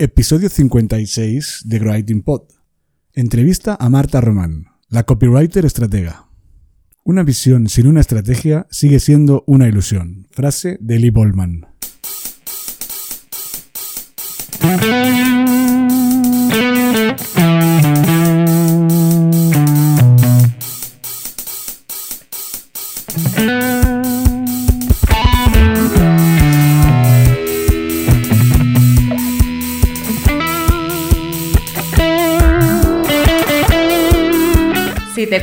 Episodio 56 de Writing Pod. Entrevista a Marta Román, la copywriter estratega. Una visión sin una estrategia sigue siendo una ilusión. Frase de Lee Bolman.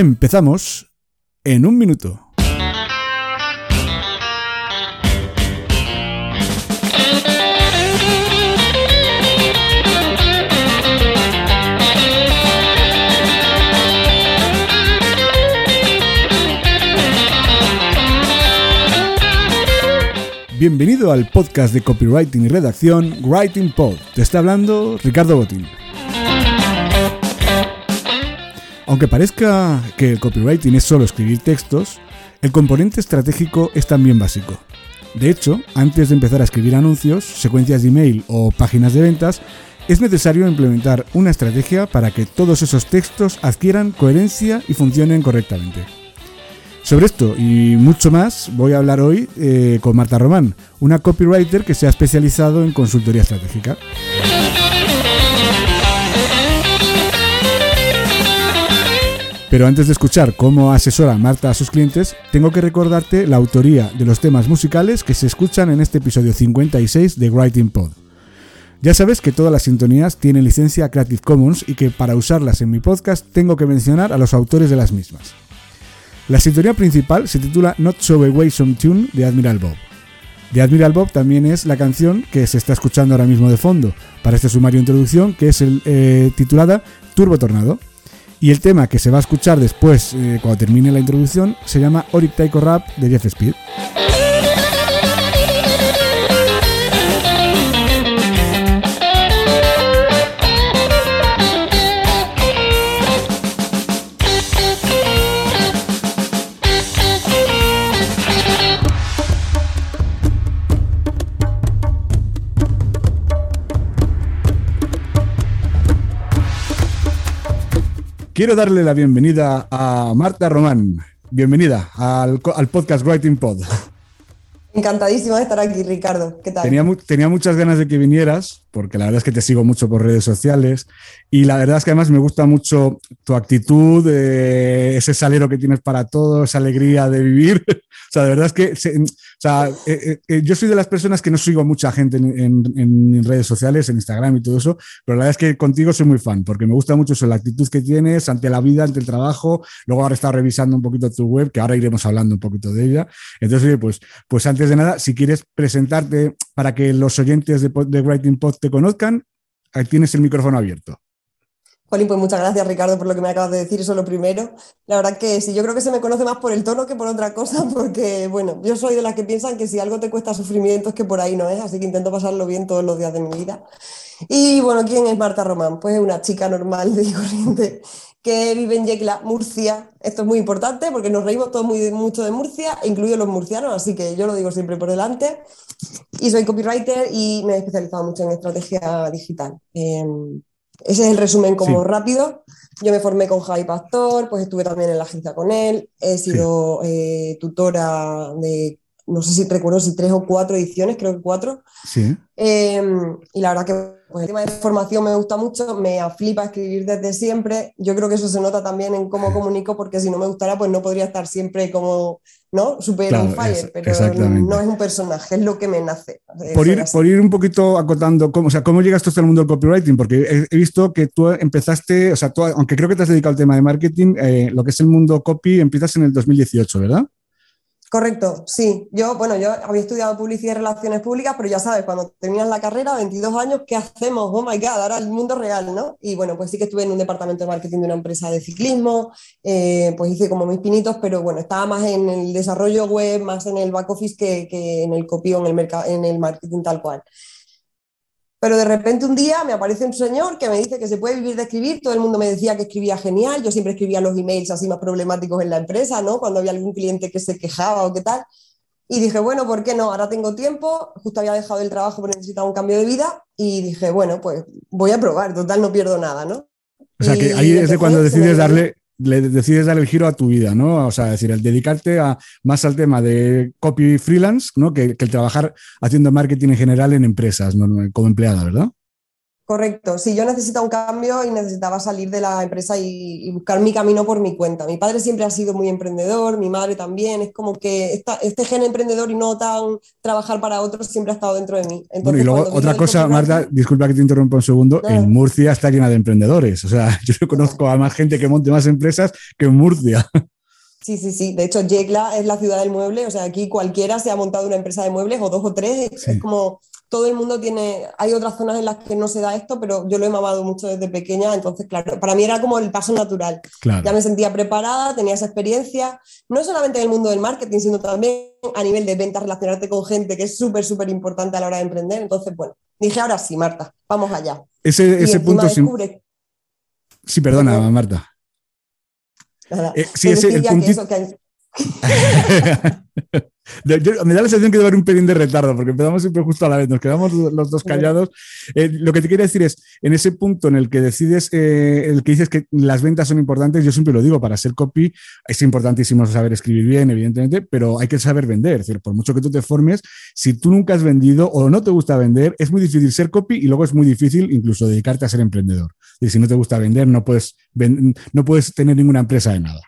Empezamos en un minuto. Bienvenido al podcast de copywriting y redacción Writing Pod. Te está hablando Ricardo Botín. Aunque parezca que el copywriting es solo escribir textos, el componente estratégico es también básico. De hecho, antes de empezar a escribir anuncios, secuencias de email o páginas de ventas, es necesario implementar una estrategia para que todos esos textos adquieran coherencia y funcionen correctamente. Sobre esto y mucho más voy a hablar hoy eh, con Marta Román, una copywriter que se ha especializado en consultoría estratégica. Pero antes de escuchar cómo asesora Marta a sus clientes, tengo que recordarte la autoría de los temas musicales que se escuchan en este episodio 56 de Writing Pod. Ya sabes que todas las sintonías tienen licencia Creative Commons y que para usarlas en mi podcast tengo que mencionar a los autores de las mismas. La sintonía principal se titula Not So Away Some Tune de Admiral Bob. De Admiral Bob también es la canción que se está escuchando ahora mismo de fondo para este sumario introducción que es el, eh, titulada Turbo Tornado. Y el tema que se va a escuchar después, eh, cuando termine la introducción, se llama Oric Taiko Rap de Jeff Speed. Quiero darle la bienvenida a Marta Román. Bienvenida al, al podcast Writing Pod. Encantadísima de estar aquí, Ricardo. ¿Qué tal? Tenía, mu- tenía muchas ganas de que vinieras, porque la verdad es que te sigo mucho por redes sociales y la verdad es que además me gusta mucho tu actitud, eh, ese salero que tienes para todo, esa alegría de vivir. o sea, de verdad es que se- sea, eh, eh, eh, yo soy de las personas que no sigo a mucha gente en, en- redes sociales, en Instagram y todo eso, pero la verdad es que contigo soy muy fan, porque me gusta mucho eso, la actitud que tienes ante la vida, ante el trabajo. Luego ahora he estado revisando un poquito tu web, que ahora iremos hablando un poquito de ella. Entonces, pues, pues antes de nada, si quieres presentarte para que los oyentes de, de Writing Pod te conozcan, tienes el micrófono abierto. Jolín, pues muchas gracias, Ricardo, por lo que me acabas de decir, eso lo primero. La verdad que sí, yo creo que se me conoce más por el tono que por otra cosa, porque, bueno, yo soy de las que piensan que si algo te cuesta sufrimiento es que por ahí no es, así que intento pasarlo bien todos los días de mi vida. Y bueno, ¿quién es Marta Román? Pues es una chica normal de corriente que vive en Yecla, Murcia. Esto es muy importante porque nos reímos todos muy, mucho de Murcia, incluidos los murcianos, así que yo lo digo siempre por delante. Y soy copywriter y me he especializado mucho en estrategia digital. Em, ese es el resumen como Sí. rápido. Yo me formé con Javi Pastor, pues estuve también en la agencia con él, he sido eh, tutora de no sé si recuerdo si tres o cuatro ediciones, creo que cuatro. Sí. Em, y la verdad que pues, el tema de formación me gusta mucho, me flipa escribir desde siempre. Yo creo que eso se nota también en cómo comunico, porque si no me gustara, pues no podría estar siempre como, ¿no? Super on fire, pero no es un personaje, es lo que me nace. Por ir, por ir, un poquito acotando, ¿cómo, o sea, ¿cómo llegaste hasta el mundo del copywriting? Porque he, visto que tú empezaste, o sea, aunque creo que te has dedicado al tema de marketing, eh, lo que es el mundo copy empiezas en el 2018, ¿verdad? Correcto, sí. Yo, bueno, yo había estudiado publicidad y relaciones públicas, pero ya sabes, cuando terminas la carrera, 22 años, ¿qué hacemos? Oh my God, ahora el mundo real, ¿no? Y bueno, pues sí que estuve en un departamento de marketing de una empresa de ciclismo, eh, pues hice como mis pinitos, pero bueno, estaba más en el desarrollo web, más en el back office que, que en el copy en el, en el marketing tal cual. Pero de repente un día me aparece un señor que me dice que se puede vivir de escribir. Todo el mundo me decía que escribía genial. Yo siempre escribía los emails así más problemáticos en la empresa, ¿no? Cuando había algún cliente que se quejaba o qué tal. Y dije, bueno, ¿por qué no? Ahora tengo tiempo. Justo había dejado el trabajo pero necesitaba un cambio de vida. Y dije, bueno, pues voy a probar. Total, no pierdo nada, ¿no? O sea, que ahí es de cuando decides darle, le decides dar el giro a tu vida, ¿no? O sea, decir, el dedicarte a, más al tema de copy freelance, ¿no? Que, que el trabajar haciendo marketing en general en empresas, ¿no? como empleada, ¿verdad? Correcto, sí, yo necesitaba un cambio y necesitaba salir de la empresa y, buscar mi camino por mi cuenta. Mi padre siempre ha sido muy emprendedor, mi madre también, es como que este gen emprendedor y no tan trabajar para otros siempre ha estado dentro de mí. y luego otra cosa, Marta, disculpa que te interrumpa un segundo, en Murcia está llena de emprendedores, o sea, yo conozco a más gente que monte más empresas que en Murcia. Sí, sí, sí. De hecho, Yecla es la ciudad del mueble. O sea, aquí cualquiera se ha montado una empresa de muebles o dos o tres. Es como todo el mundo tiene, hay otras zonas en las que no se da esto, pero yo lo he mamado mucho desde pequeña, entonces, claro, para mí era como el paso natural. Ya me sentía preparada, tenía esa experiencia, no solamente en el mundo del marketing, sino también a nivel de ventas, relacionarte con gente, que es súper, súper importante a la hora de emprender. Entonces, bueno, dije, ahora sí, Marta, vamos allá. Ese, ese punto... Descubre... Sí, perdona, Marta. Eh, sí, ese, el me da la sensación que debe haber un pelín de retardo, porque empezamos siempre justo a la vez, nos quedamos los dos callados. Eh, lo que te quiero decir es, en ese punto en el que decides, eh, el que dices que las ventas son importantes, yo siempre lo digo, para ser copy es importantísimo saber escribir bien, evidentemente, pero hay que saber vender. Es decir, por mucho que tú te formes, si tú nunca has vendido o no te gusta vender, es muy difícil ser copy y luego es muy difícil incluso dedicarte a ser emprendedor. Y si no te gusta vender, no puedes, no puedes tener ninguna empresa de nada.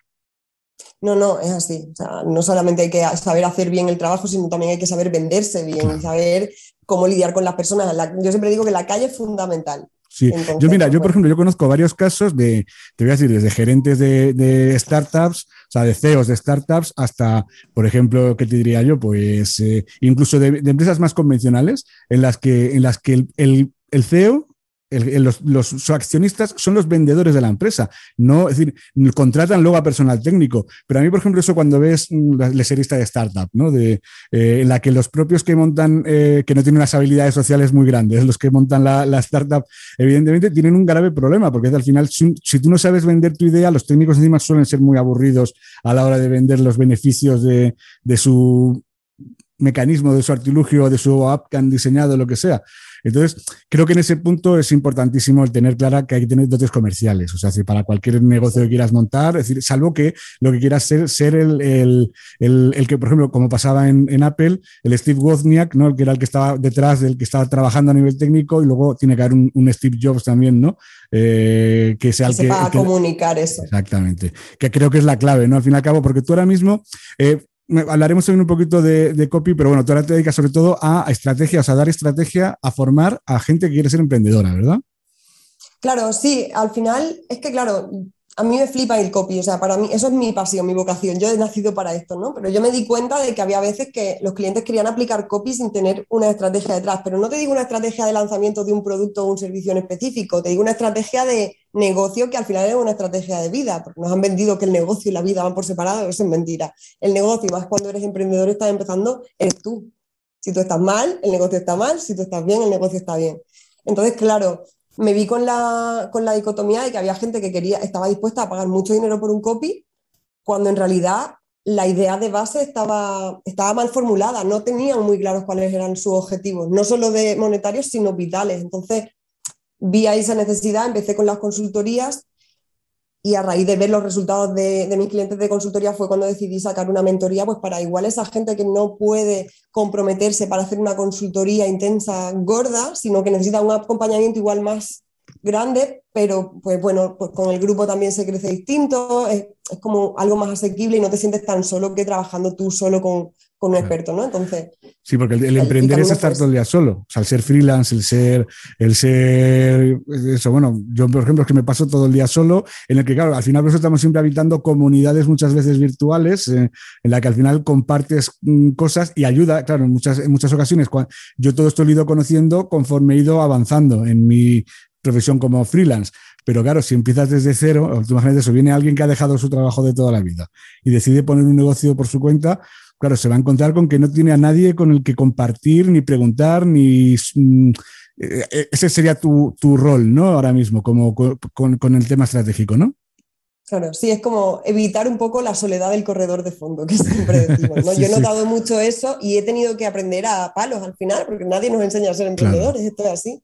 No, no, es así. O sea, no solamente hay que saber hacer bien el trabajo, sino también hay que saber venderse bien y saber cómo lidiar con las personas. yo siempre digo que la calle es fundamental. Sí, yo mira, yo por ejemplo, yo conozco varios casos de, te voy a decir, desde gerentes de, startups, o sea, de CEOs de startups, hasta, por ejemplo, ¿qué te diría yo? Pues eh, incluso de, empresas más convencionales en las que, en las que el, el CEO los, accionistas son los vendedores de la empresa, no, es decir, contratan luego a personal técnico. Pero a mí, por ejemplo, eso cuando ves mm, la, serie de startup, ¿no? De, eh, en la que los propios que montan, eh, que no tienen las habilidades sociales muy grandes, los que montan la, startup, evidentemente tienen un grave problema, porque al final, si, tú no sabes vender tu idea, los técnicos encima suelen ser muy aburridos a la hora de vender los beneficios de, de su mecanismo, de su artilugio, de su app que han diseñado, lo que sea. Entonces, creo que en ese punto es importantísimo el tener clara que hay que tener dotes comerciales. O sea, si para cualquier negocio que quieras montar, es decir, salvo que lo que quieras ser, ser el, el, el, que, por ejemplo, como pasaba en, en, Apple, el Steve Wozniak, ¿no? El que era el que estaba detrás del que estaba trabajando a nivel técnico y luego tiene que haber un, Steve Jobs también, ¿no? Eh, que sea el que, sepa comunicar eso. Exactamente. Que creo que es la clave, ¿no? Al fin y al cabo, porque tú ahora mismo, eh, hablaremos también un poquito de, copy, pero bueno, tú ahora te dedicas sobre todo a, estrategias, a dar estrategia, a formar a gente que quiere ser emprendedora, ¿verdad? Claro, sí, al final es que, claro, a mí me flipa el copy, o sea, para mí eso es mi pasión, mi vocación, yo he nacido para esto, ¿no? Pero yo me di cuenta de que había veces que los clientes querían aplicar copy sin tener una estrategia detrás, pero no te digo una estrategia de lanzamiento de un producto o un servicio en específico, te digo una estrategia de negocio que al final es una estrategia de vida, porque nos han vendido que el negocio y la vida van por separado, eso es mentira. El negocio, más cuando eres emprendedor, estás empezando, eres tú. Si tú estás mal, el negocio está mal, si tú estás bien, el negocio está bien. Entonces, claro, me vi con la, con la dicotomía de que había gente que quería, estaba dispuesta a pagar mucho dinero por un copy, cuando en realidad la idea de base estaba, estaba mal formulada, no tenían muy claros cuáles eran sus objetivos, no solo de monetarios, sino vitales. Entonces, vi ahí esa necesidad, empecé con las consultorías y a raíz de ver los resultados de, de, mis clientes de consultoría fue cuando decidí sacar una mentoría, pues para igual esa gente que no puede comprometerse para hacer una consultoría intensa, gorda, sino que necesita un acompañamiento igual más grande, pero pues bueno, pues con el grupo también se crece distinto, es, es como algo más asequible y no te sientes tan solo que trabajando tú solo con, con un experto, ¿no? Entonces. Sí, porque el, el emprender es estar todo el día solo. O sea, el ser freelance, el ser, el ser. Eso, bueno, yo, por ejemplo, es que me paso todo el día solo, en el que, claro, al final, por eso estamos siempre habitando comunidades muchas veces virtuales, eh, en la que al final compartes mm, cosas y ayuda. Claro, en muchas, en muchas ocasiones, cuando, yo todo esto lo he ido conociendo conforme he ido avanzando en mi profesión como freelance. Pero claro, si empiezas desde cero, imagínate eso, viene alguien que ha dejado su trabajo de toda la vida y decide poner un negocio por su cuenta, claro, se va a encontrar con que no tiene a nadie con el que compartir, ni preguntar, ni... Ese sería tu, tu rol, ¿no? Ahora mismo, como con, con, el tema estratégico, ¿no? Claro, sí, es como evitar un poco la soledad del corredor de fondo, que siempre decimos. ¿no? sí, Yo he notado sí. mucho eso y he tenido que aprender a palos al final, porque nadie nos enseña a ser emprendedores, claro. esto es así.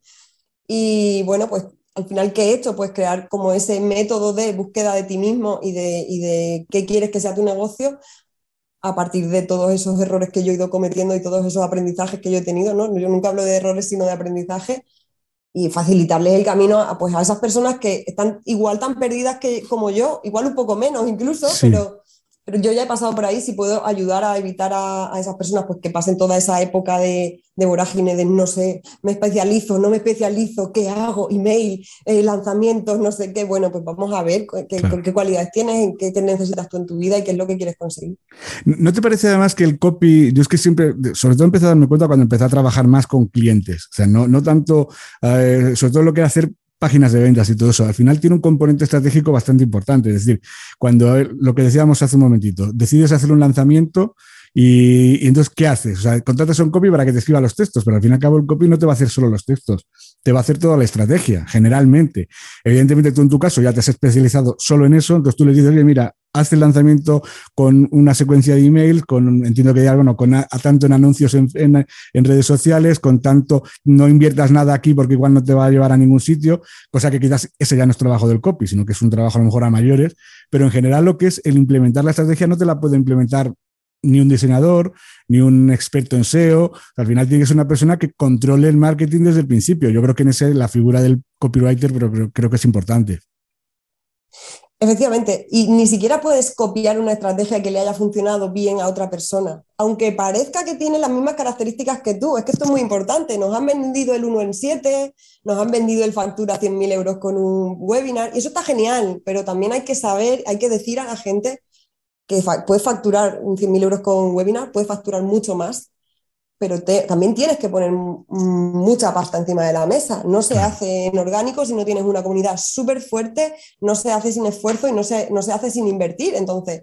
Y bueno, pues al final, ¿qué he hecho? Pues crear como ese método de búsqueda de ti mismo y de, y de qué quieres que sea tu negocio a partir de todos esos errores que yo he ido cometiendo y todos esos aprendizajes que yo he tenido, ¿no? Yo nunca hablo de errores, sino de aprendizaje y facilitarles el camino a, pues, a esas personas que están igual tan perdidas que, como yo, igual un poco menos incluso, sí. pero pero yo ya he pasado por ahí, si puedo ayudar a evitar a, a esas personas pues, que pasen toda esa época de, de, vorágine, de no sé, me especializo, no me especializo, ¿qué hago? Email, eh, lanzamientos, no sé qué. Bueno, pues vamos a ver qué, claro. qué cualidades tienes, qué, qué, necesitas tú en tu vida y qué es lo que quieres conseguir. ¿No te parece además que el copy, yo es que siempre, sobre todo empecé a darme cuenta cuando empecé a trabajar más con clientes, o sea, no, no tanto, eh, sobre todo lo que era hacer páginas de ventas y todo eso, al final tiene un componente estratégico bastante importante. Es decir, cuando lo que decíamos hace un momentito, decides hacer un lanzamiento y, entonces, ¿qué haces? O sea, contratas a un copy para que te escriba los textos, pero al fin y al cabo el copy no te va a hacer solo los textos, te va a hacer toda la estrategia, generalmente. Evidentemente tú en tu caso ya te has especializado solo en eso, entonces tú le dices, oye, mira, haz el lanzamiento con una secuencia de email, con, entiendo que ya, bueno, con tanto en anuncios en, redes sociales, con tanto no inviertas nada aquí porque igual no te va a llevar a ningún sitio, cosa que quizás ese ya no es trabajo del copy, sino que es un trabajo a lo mejor a mayores, pero en general lo que es el implementar la estrategia no te la puede implementar ni un diseñador, ni un experto en SEO. Al final tiene que ser una persona que controle el marketing desde el principio. Yo creo que en ese la figura del copywriter, pero creo que es importante. Efectivamente, y ni siquiera puedes copiar una estrategia que le haya funcionado bien a otra persona, aunque parezca que tiene las mismas características que tú. Es que esto es muy importante. Nos han vendido el 1 en 7, nos han vendido el factura 100.000 euros con un webinar, y eso está genial, pero también hay que saber, hay que decir a la gente que puedes facturar 100.000 euros con webinar, puedes facturar mucho más, pero te, también tienes que poner mucha pasta encima de la mesa. No se hace en orgánico si no tienes una comunidad súper fuerte, no se hace sin esfuerzo y no se, no se hace sin invertir. Entonces,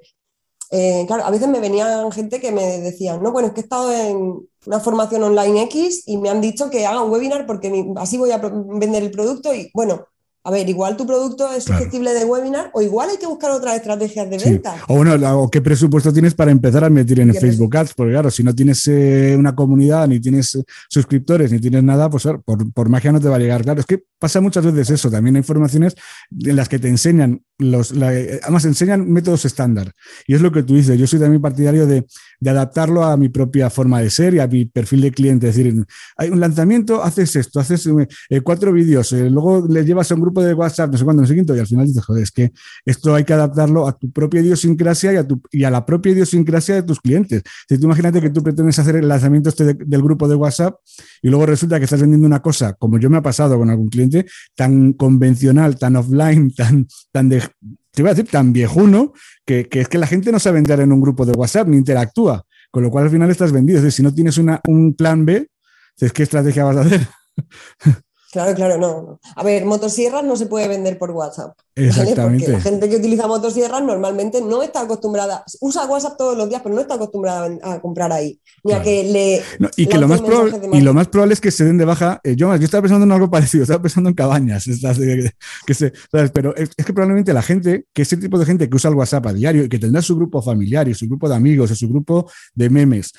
eh, claro, a veces me venían gente que me decían, no, bueno, es que he estado en una formación online X y me han dicho que haga un webinar porque así voy a vender el producto y bueno, a ver, igual tu producto es susceptible de webinar o igual hay que buscar otras estrategias de venta. Sí. O bueno, o qué presupuesto tienes para empezar a meter en Facebook Ads, porque claro, si no tienes eh, una comunidad, ni tienes eh, suscriptores, ni tienes nada, pues por, por, magia no te va a llegar. Claro, es que pasa muchas veces eso. También hay informaciones en las que te enseñan, los, la, además enseñan métodos estándar. Y es lo que tú dices. Yo soy también partidario de, de adaptarlo a mi propia forma de ser y a mi perfil de cliente. Es decir, hay un lanzamiento, haces esto, haces eh, cuatro vídeos, eh, luego le llevas a un grupo de WhatsApp, no sé cuándo, no sé quinto, y al final dices, joder, es que esto hay que adaptarlo a tu propia idiosincrasia y a, tu, y a la propia idiosincrasia de tus clientes. Si tú imagínate que tú pretendes hacer el lanzamiento este de, del grupo de WhatsApp y luego resulta que estás vendiendo una cosa, como yo me ha pasado con algún cliente, tan convencional, tan offline, tan, tan de, te voy a decir, tan viejuno, que, que, es que la gente no sabe entrar en un grupo de WhatsApp ni interactúa. Con lo cual al final estás vendido. Es decir, si no tienes una, un plan B, ¿qué estrategia vas a hacer? Claro, claro, no. A ver, motosierras no se puede vender por WhatsApp. Exactamente. ¿vale? Porque la gente que utiliza motosierras normalmente no está acostumbrada, usa WhatsApp todos los días, pero no está acostumbrada a comprar ahí. Ni claro. a que le. No, y, que lo más probable, y lo más probable es que se den de baja. Eh, yo, yo estaba pensando en algo parecido, estaba pensando en cabañas. Estas, que, que se, ¿sabes? Pero es, es, que probablemente la gente, que ese tipo de gente que usa el WhatsApp a diario y que tendrá su grupo familiar y su grupo de amigos y su grupo de memes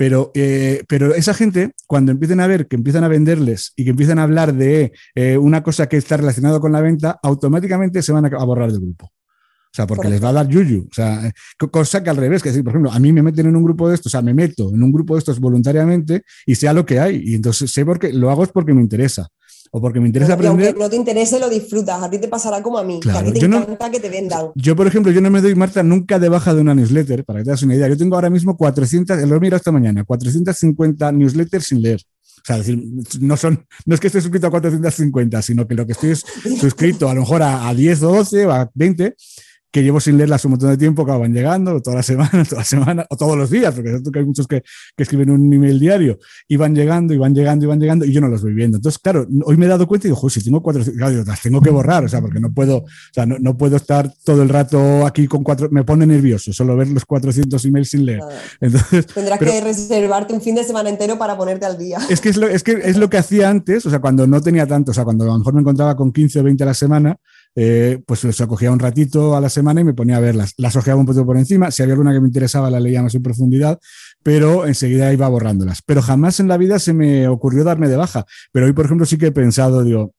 pero, eh, pero esa gente, cuando empiecen a ver que empiezan a venderles y que empiezan a hablar de eh, una cosa que está relacionada con la venta, automáticamente se van a borrar del grupo. O sea, porque les va a dar yuyu. O sea, eh, cosa que al revés, que decir, por ejemplo, a mí me meten en un grupo de estos, o sea, me meto en un grupo de estos voluntariamente y sea lo que hay. Y entonces sé porque lo hago es porque me interesa. O porque me interesa aprender. Aunque no te interese, lo disfrutas. A ti te pasará como a mí. que a ti te encanta que te vendan. Yo, por ejemplo, yo no me doy, Marta, nunca de baja de una newsletter, para que te das una idea. Yo tengo ahora mismo 400, lo he mirado esta mañana, 450 newsletters sin leer. O sea, decir, no, son, no es que esté suscrito a 450, sino que lo que estoy es suscrito a lo mejor a, a 10 o 12 o a 20 que llevo sin leerlas un montón de tiempo, que van llegando, todas las semanas, todas las semanas, o todos los días, porque que hay muchos que, que, escriben un email diario, y van llegando, y van llegando, y van llegando, y yo no los voy viendo. Entonces, claro, hoy me he dado cuenta y digo, joder, si tengo cuatro, claro, las tengo que borrar, o sea, porque no puedo, o sea, no, no, puedo estar todo el rato aquí con cuatro, me pone nervioso solo ver los 400 emails sin leer. Entonces, Tendrás pero, que reservarte un fin de semana entero para ponerte al día. Es que es lo, es que, es lo que hacía antes, o sea, cuando no tenía tanto, o sea, cuando a lo mejor me encontraba con 15 o 20 a la semana, eh, pues se acogía un ratito a la semana y me ponía a verlas. Las ojeaba un poquito por encima, si había alguna que me interesaba la leía más en profundidad, pero enseguida iba borrándolas. Pero jamás en la vida se me ocurrió darme de baja. Pero hoy, por ejemplo, sí que he pensado, digo,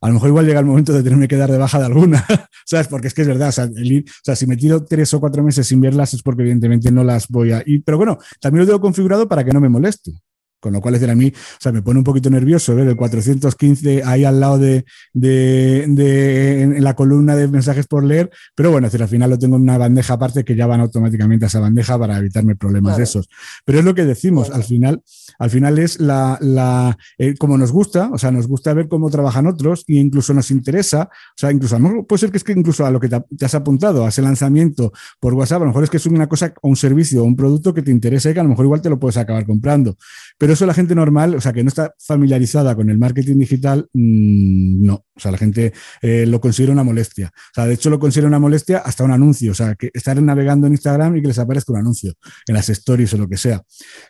a lo mejor igual llega el momento de tenerme que dar de baja de alguna, ¿sabes? Porque es que es verdad, o sea, si me tiro tres o cuatro meses sin verlas es porque evidentemente no las voy a... Ir. Pero bueno, también lo tengo configurado para que no me moleste. Con lo cual, es decir, a mí, o sea, me pone un poquito nervioso ver el 415 ahí al lado de, de, de en la columna de mensajes por leer, pero bueno, es decir, al final lo tengo en una bandeja aparte que ya van automáticamente a esa bandeja para evitarme problemas claro. esos. Pero es lo que decimos, claro. al final, al final es la, la eh, como nos gusta, o sea, nos gusta ver cómo trabajan otros e incluso nos interesa, o sea, incluso puede ser que es que incluso a lo que te, te, has apuntado, a ese lanzamiento por WhatsApp, a lo mejor es que es una cosa o un servicio o un producto que te interesa y que a lo mejor igual te lo puedes acabar comprando. Pero eso la gente normal, o sea, que no está familiarizada con el marketing digital, mmm, no. O sea, la gente eh, lo considera una molestia. O sea, de hecho lo considera una molestia hasta un anuncio. O sea, que estar navegando en Instagram y que les aparezca un anuncio en las stories o lo que sea.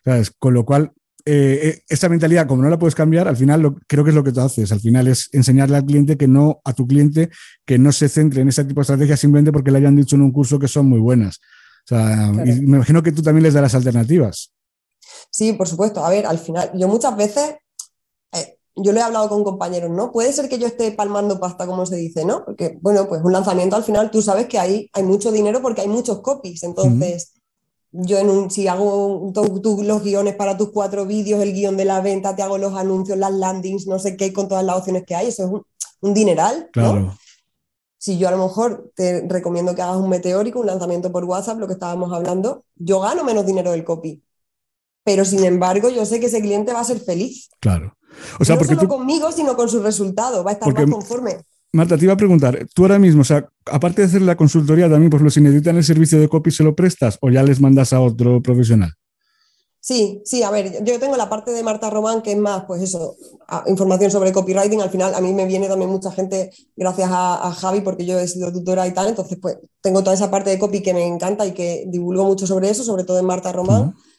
¿Sabes? Con lo cual, eh, esta mentalidad, como no la puedes cambiar, al final lo, creo que es lo que tú haces. Al final es enseñarle al cliente que no, a tu cliente, que no se centre en ese tipo de estrategias simplemente porque le hayan dicho en un curso que son muy buenas. O sea, claro. y me imagino que tú también les darás alternativas. Sí, por supuesto. A ver, al final, yo muchas veces, eh, yo lo he hablado con compañeros, ¿no? Puede ser que yo esté palmando pasta, como se dice, ¿no? Porque, bueno, pues un lanzamiento al final tú sabes que ahí hay mucho dinero porque hay muchos copies. Entonces, uh -huh. yo en un, si hago los guiones para tus cuatro vídeos, el guion de la venta, te hago los anuncios, las landings, no sé qué, con todas las opciones que hay, eso es un, un dineral, claro. ¿no? si yo a lo mejor te recomiendo que hagas un meteórico, un lanzamiento por WhatsApp, lo que estábamos hablando, yo gano menos dinero del copy pero sin embargo yo sé que ese cliente va a ser feliz. Claro. O sea, no porque solo tú... conmigo, sino con su resultado, va a estar porque... más conforme. Marta, te iba a preguntar, tú ahora mismo, o sea, aparte de hacer la consultoría, también, por ejemplo, si necesitan el servicio de copy, ¿se lo prestas o ya les mandas a otro profesional? Sí, sí, a ver, yo tengo la parte de Marta Román, que es más, pues eso, información sobre copywriting. Al final, a mí me viene también mucha gente gracias a, a, Javi, porque yo he sido tutora y tal. Entonces, pues tengo toda esa parte de copy que me encanta y que divulgo mucho sobre eso, sobre todo en Marta Román. Uh -huh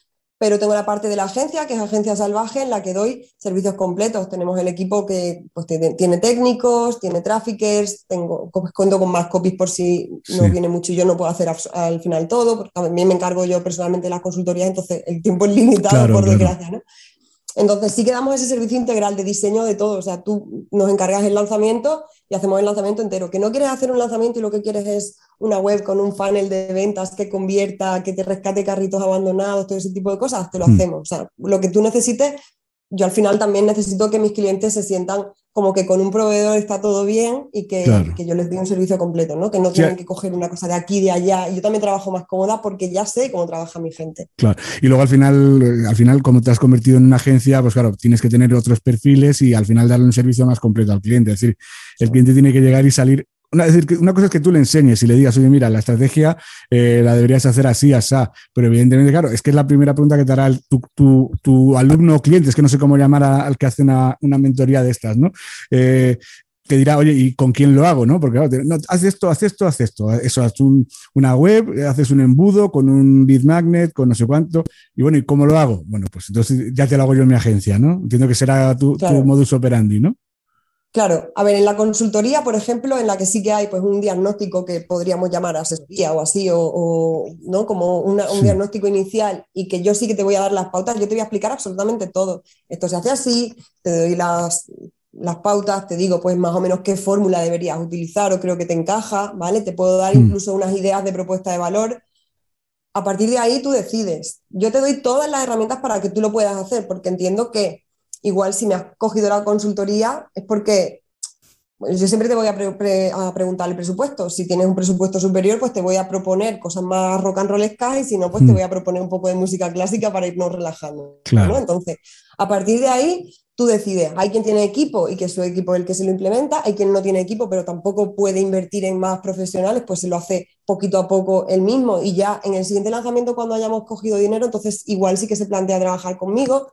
pero tengo la parte de la agencia, que es Agencia Salvaje, en la que doy servicios completos. Tenemos el equipo que pues, tiene, técnicos, tiene traffickers, tengo, cuento con más copies por si no viene mucho y yo no puedo hacer al final todo, porque también me encargo yo personalmente de las consultorías, entonces el tiempo es limitado, claro, por desgracia. Claro. ¿no? Entonces sí que damos ese servicio integral de diseño de todo, o sea, tú nos encargas el lanzamiento y hacemos el lanzamiento entero. Que no quieres hacer un lanzamiento y lo que quieres es una web con un funnel de ventas que convierta, que te rescate carritos abandonados, todo ese tipo de cosas, te lo mm. hacemos. O sea, lo que tú necesites, yo al final también necesito que mis clientes se sientan como que con un proveedor está todo bien y que, claro. que yo les doy un servicio completo, ¿no? Que no tienen que coger una cosa de aquí de allá. Y yo también trabajo más cómoda porque ya sé cómo trabaja mi gente. Claro. Y luego al final, al final, como te has convertido en una agencia, pues claro, tienes que tener otros perfiles y al final darle un servicio más completo al cliente. Es decir, el cliente tiene que llegar y salir una, es decir, una cosa es que tú le enseñes y le digas, oye, mira, la estrategia eh, la deberías hacer así, así, pero evidentemente, claro, es que es la primera pregunta que te hará el, tu, tu, tu, alumno o cliente, es que no sé cómo llamar a, al que hace una, una, mentoría de estas, ¿no? Eh, te dirá, oye, ¿y con quién lo hago? ¿no? Porque claro, no, haz esto, haz esto, haz esto. Eso, haz un, una web, haces un embudo con un lead magnet, con no sé cuánto. Y bueno, ¿y cómo lo hago? Bueno, pues entonces ya te lo hago yo en mi agencia, ¿no? Entiendo que será tu, claro. tu modus operandi, ¿no? Claro, a ver, en la consultoría, por ejemplo, en la que sí que hay pues, un diagnóstico que podríamos llamar asesoría o así, o, o ¿no? como una, un sí. diagnóstico inicial y que yo sí que te voy a dar las pautas, yo te voy a explicar absolutamente todo. Esto se hace así, te doy las, las pautas, te digo pues más o menos qué fórmula deberías utilizar o creo que te encaja, ¿vale? Te puedo dar Mm. incluso unas ideas de propuesta de valor. A partir de ahí tú decides. Yo te doy todas las herramientas para que tú lo puedas hacer, porque entiendo que igual si me has cogido la consultoría es porque bueno, yo siempre te voy a, pre- pre- a preguntar el presupuesto. Si tienes un presupuesto superior, pues te voy a proponer cosas más rock and rollescas y si no, pues te Mm. voy a proponer un poco de música clásica para irnos relajando. Claro. ¿no? Entonces, a partir de ahí, tú decides. Hay quien tiene equipo y que su equipo es el que se lo implementa. Hay quien no tiene equipo, pero tampoco puede invertir en más profesionales, pues se lo hace poquito a poco él mismo. Y ya en el siguiente lanzamiento, cuando hayamos cogido dinero, entonces igual sí que se plantea trabajar conmigo.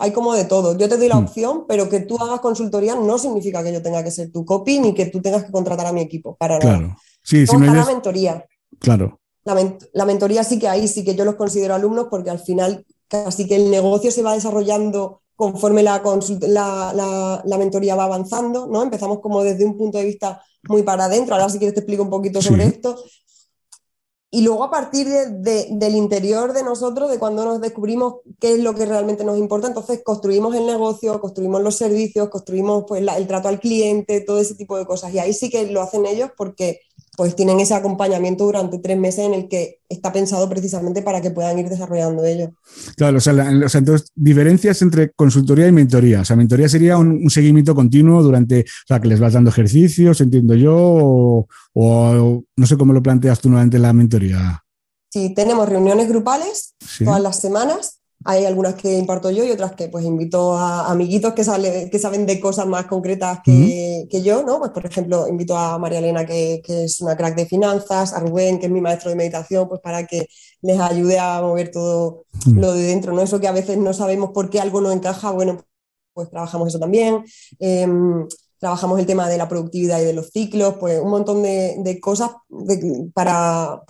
Hay como de todo. Yo te doy la Mm. opción, pero que tú hagas consultoría no significa que yo tenga que ser tu copy ni que tú tengas que contratar a mi equipo. Para nada. Claro. Sí, si no la mentoría. Claro. La, men- la mentoría sí que ahí sí que yo los considero alumnos porque al final casi que el negocio se va desarrollando conforme la, la, la- la mentoría va avanzando, ¿no? Empezamos como desde un punto de vista muy para adentro, ahora si quieres te explico un poquito sobre Sí. esto. Y luego a partir de- de- del interior de nosotros, de cuando nos descubrimos qué es lo que realmente nos importa, entonces construimos el negocio, construimos los servicios, construimos pues, la- el trato al cliente, todo ese tipo de cosas. Y ahí sí que lo hacen ellos porque pues tienen ese acompañamiento durante tres meses en el que está pensado precisamente para que puedan ir desarrollando ellos. Claro, o sea, la- o sea, entonces, diferencias entre consultoría y mentoría. O sea, mentoría sería un, un seguimiento continuo durante, o sea, que les vas dando ejercicios, entiendo yo, o, o no sé cómo lo planteas tú nuevamente la mentoría. Sí, tenemos reuniones grupales Sí. todas las semanas. Hay algunas que imparto yo y otras que pues invito a amiguitos que, sale- que saben de cosas más concretas que, que yo, ¿no? Pues por ejemplo, invito a María Elena, que, que es una crack de finanzas, a Rubén, que es mi maestro de meditación, pues para que les ayude a mover todo Mm. lo de dentro, ¿no? Eso que a veces no sabemos por qué algo no encaja, bueno, pues trabajamos eso también. Em, trabajamos el tema de la productividad y de los ciclos, pues un montón de, de cosas de- para...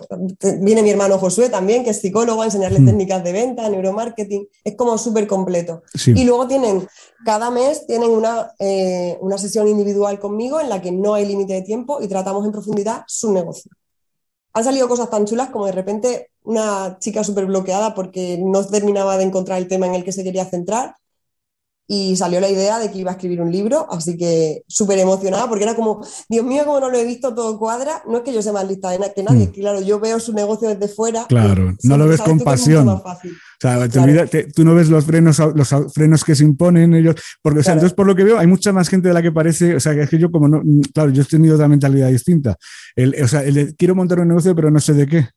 Viene mi hermano Josué también, que es psicólogo, a enseñarles Mm. técnicas de venta, neuromarketing, es como súper completo. Sí. Y luego tienen, cada mes tienen una, eh, una sesión individual conmigo en la que no hay límite de tiempo y tratamos en profundidad su negocio. Han salido cosas tan chulas como de repente una chica súper bloqueada porque no terminaba de encontrar el tema en el que se quería centrar y salió la idea de que iba a escribir un libro, así que súper emocionada porque era como, Dios mío, como no lo he visto, todo cuadra. No es que yo sea más lista que nadie, Mm. claro, yo veo su negocio desde fuera. Claro, no lo ves con pasión. O sea, te Claro. olvida- te- tú no ves los frenos, los frenos que se imponen ellos, porque, o sea, Claro. entonces por lo que veo hay mucha más gente de la que parece, o sea, que es que yo como no, claro, yo he tenido otra mentalidad distinta. El, o sea, el de, quiero montar un negocio pero no sé de qué.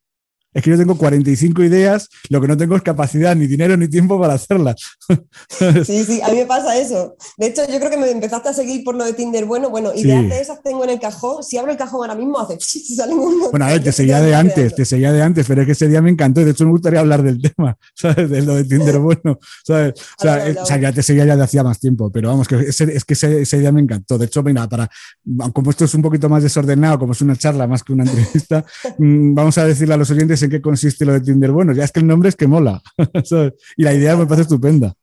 Es que yo tengo 45 ideas, lo que no tengo es capacidad, ni dinero, ni tiempo para hacerlas. Sí, sí, a mí me pasa eso. De hecho, yo creo que me empezaste a seguir por lo de Tinder. Bueno, bueno, Sí. ideas de esas tengo en el cajón. Si abro el cajón ahora mismo, hace y salen un montón. Bueno, a ver, te seguía de antes, te seguía de antes, pero es que ese día me encantó y de hecho me gustaría hablar del tema, ¿sabes? De lo de Tinder bueno, ¿sabes? O sea, o sea, ya te seguía ya de hacía más tiempo, pero vamos, que ese- es que ese, ese día me encantó. De hecho, mira, para, como esto es un poquito más desordenado, como es una charla más que una entrevista, mm, vamos a decirle a los oyentes en qué consiste lo de Tinder bueno. Ya es que el nombre es que mola. Y la idea me parece estupenda.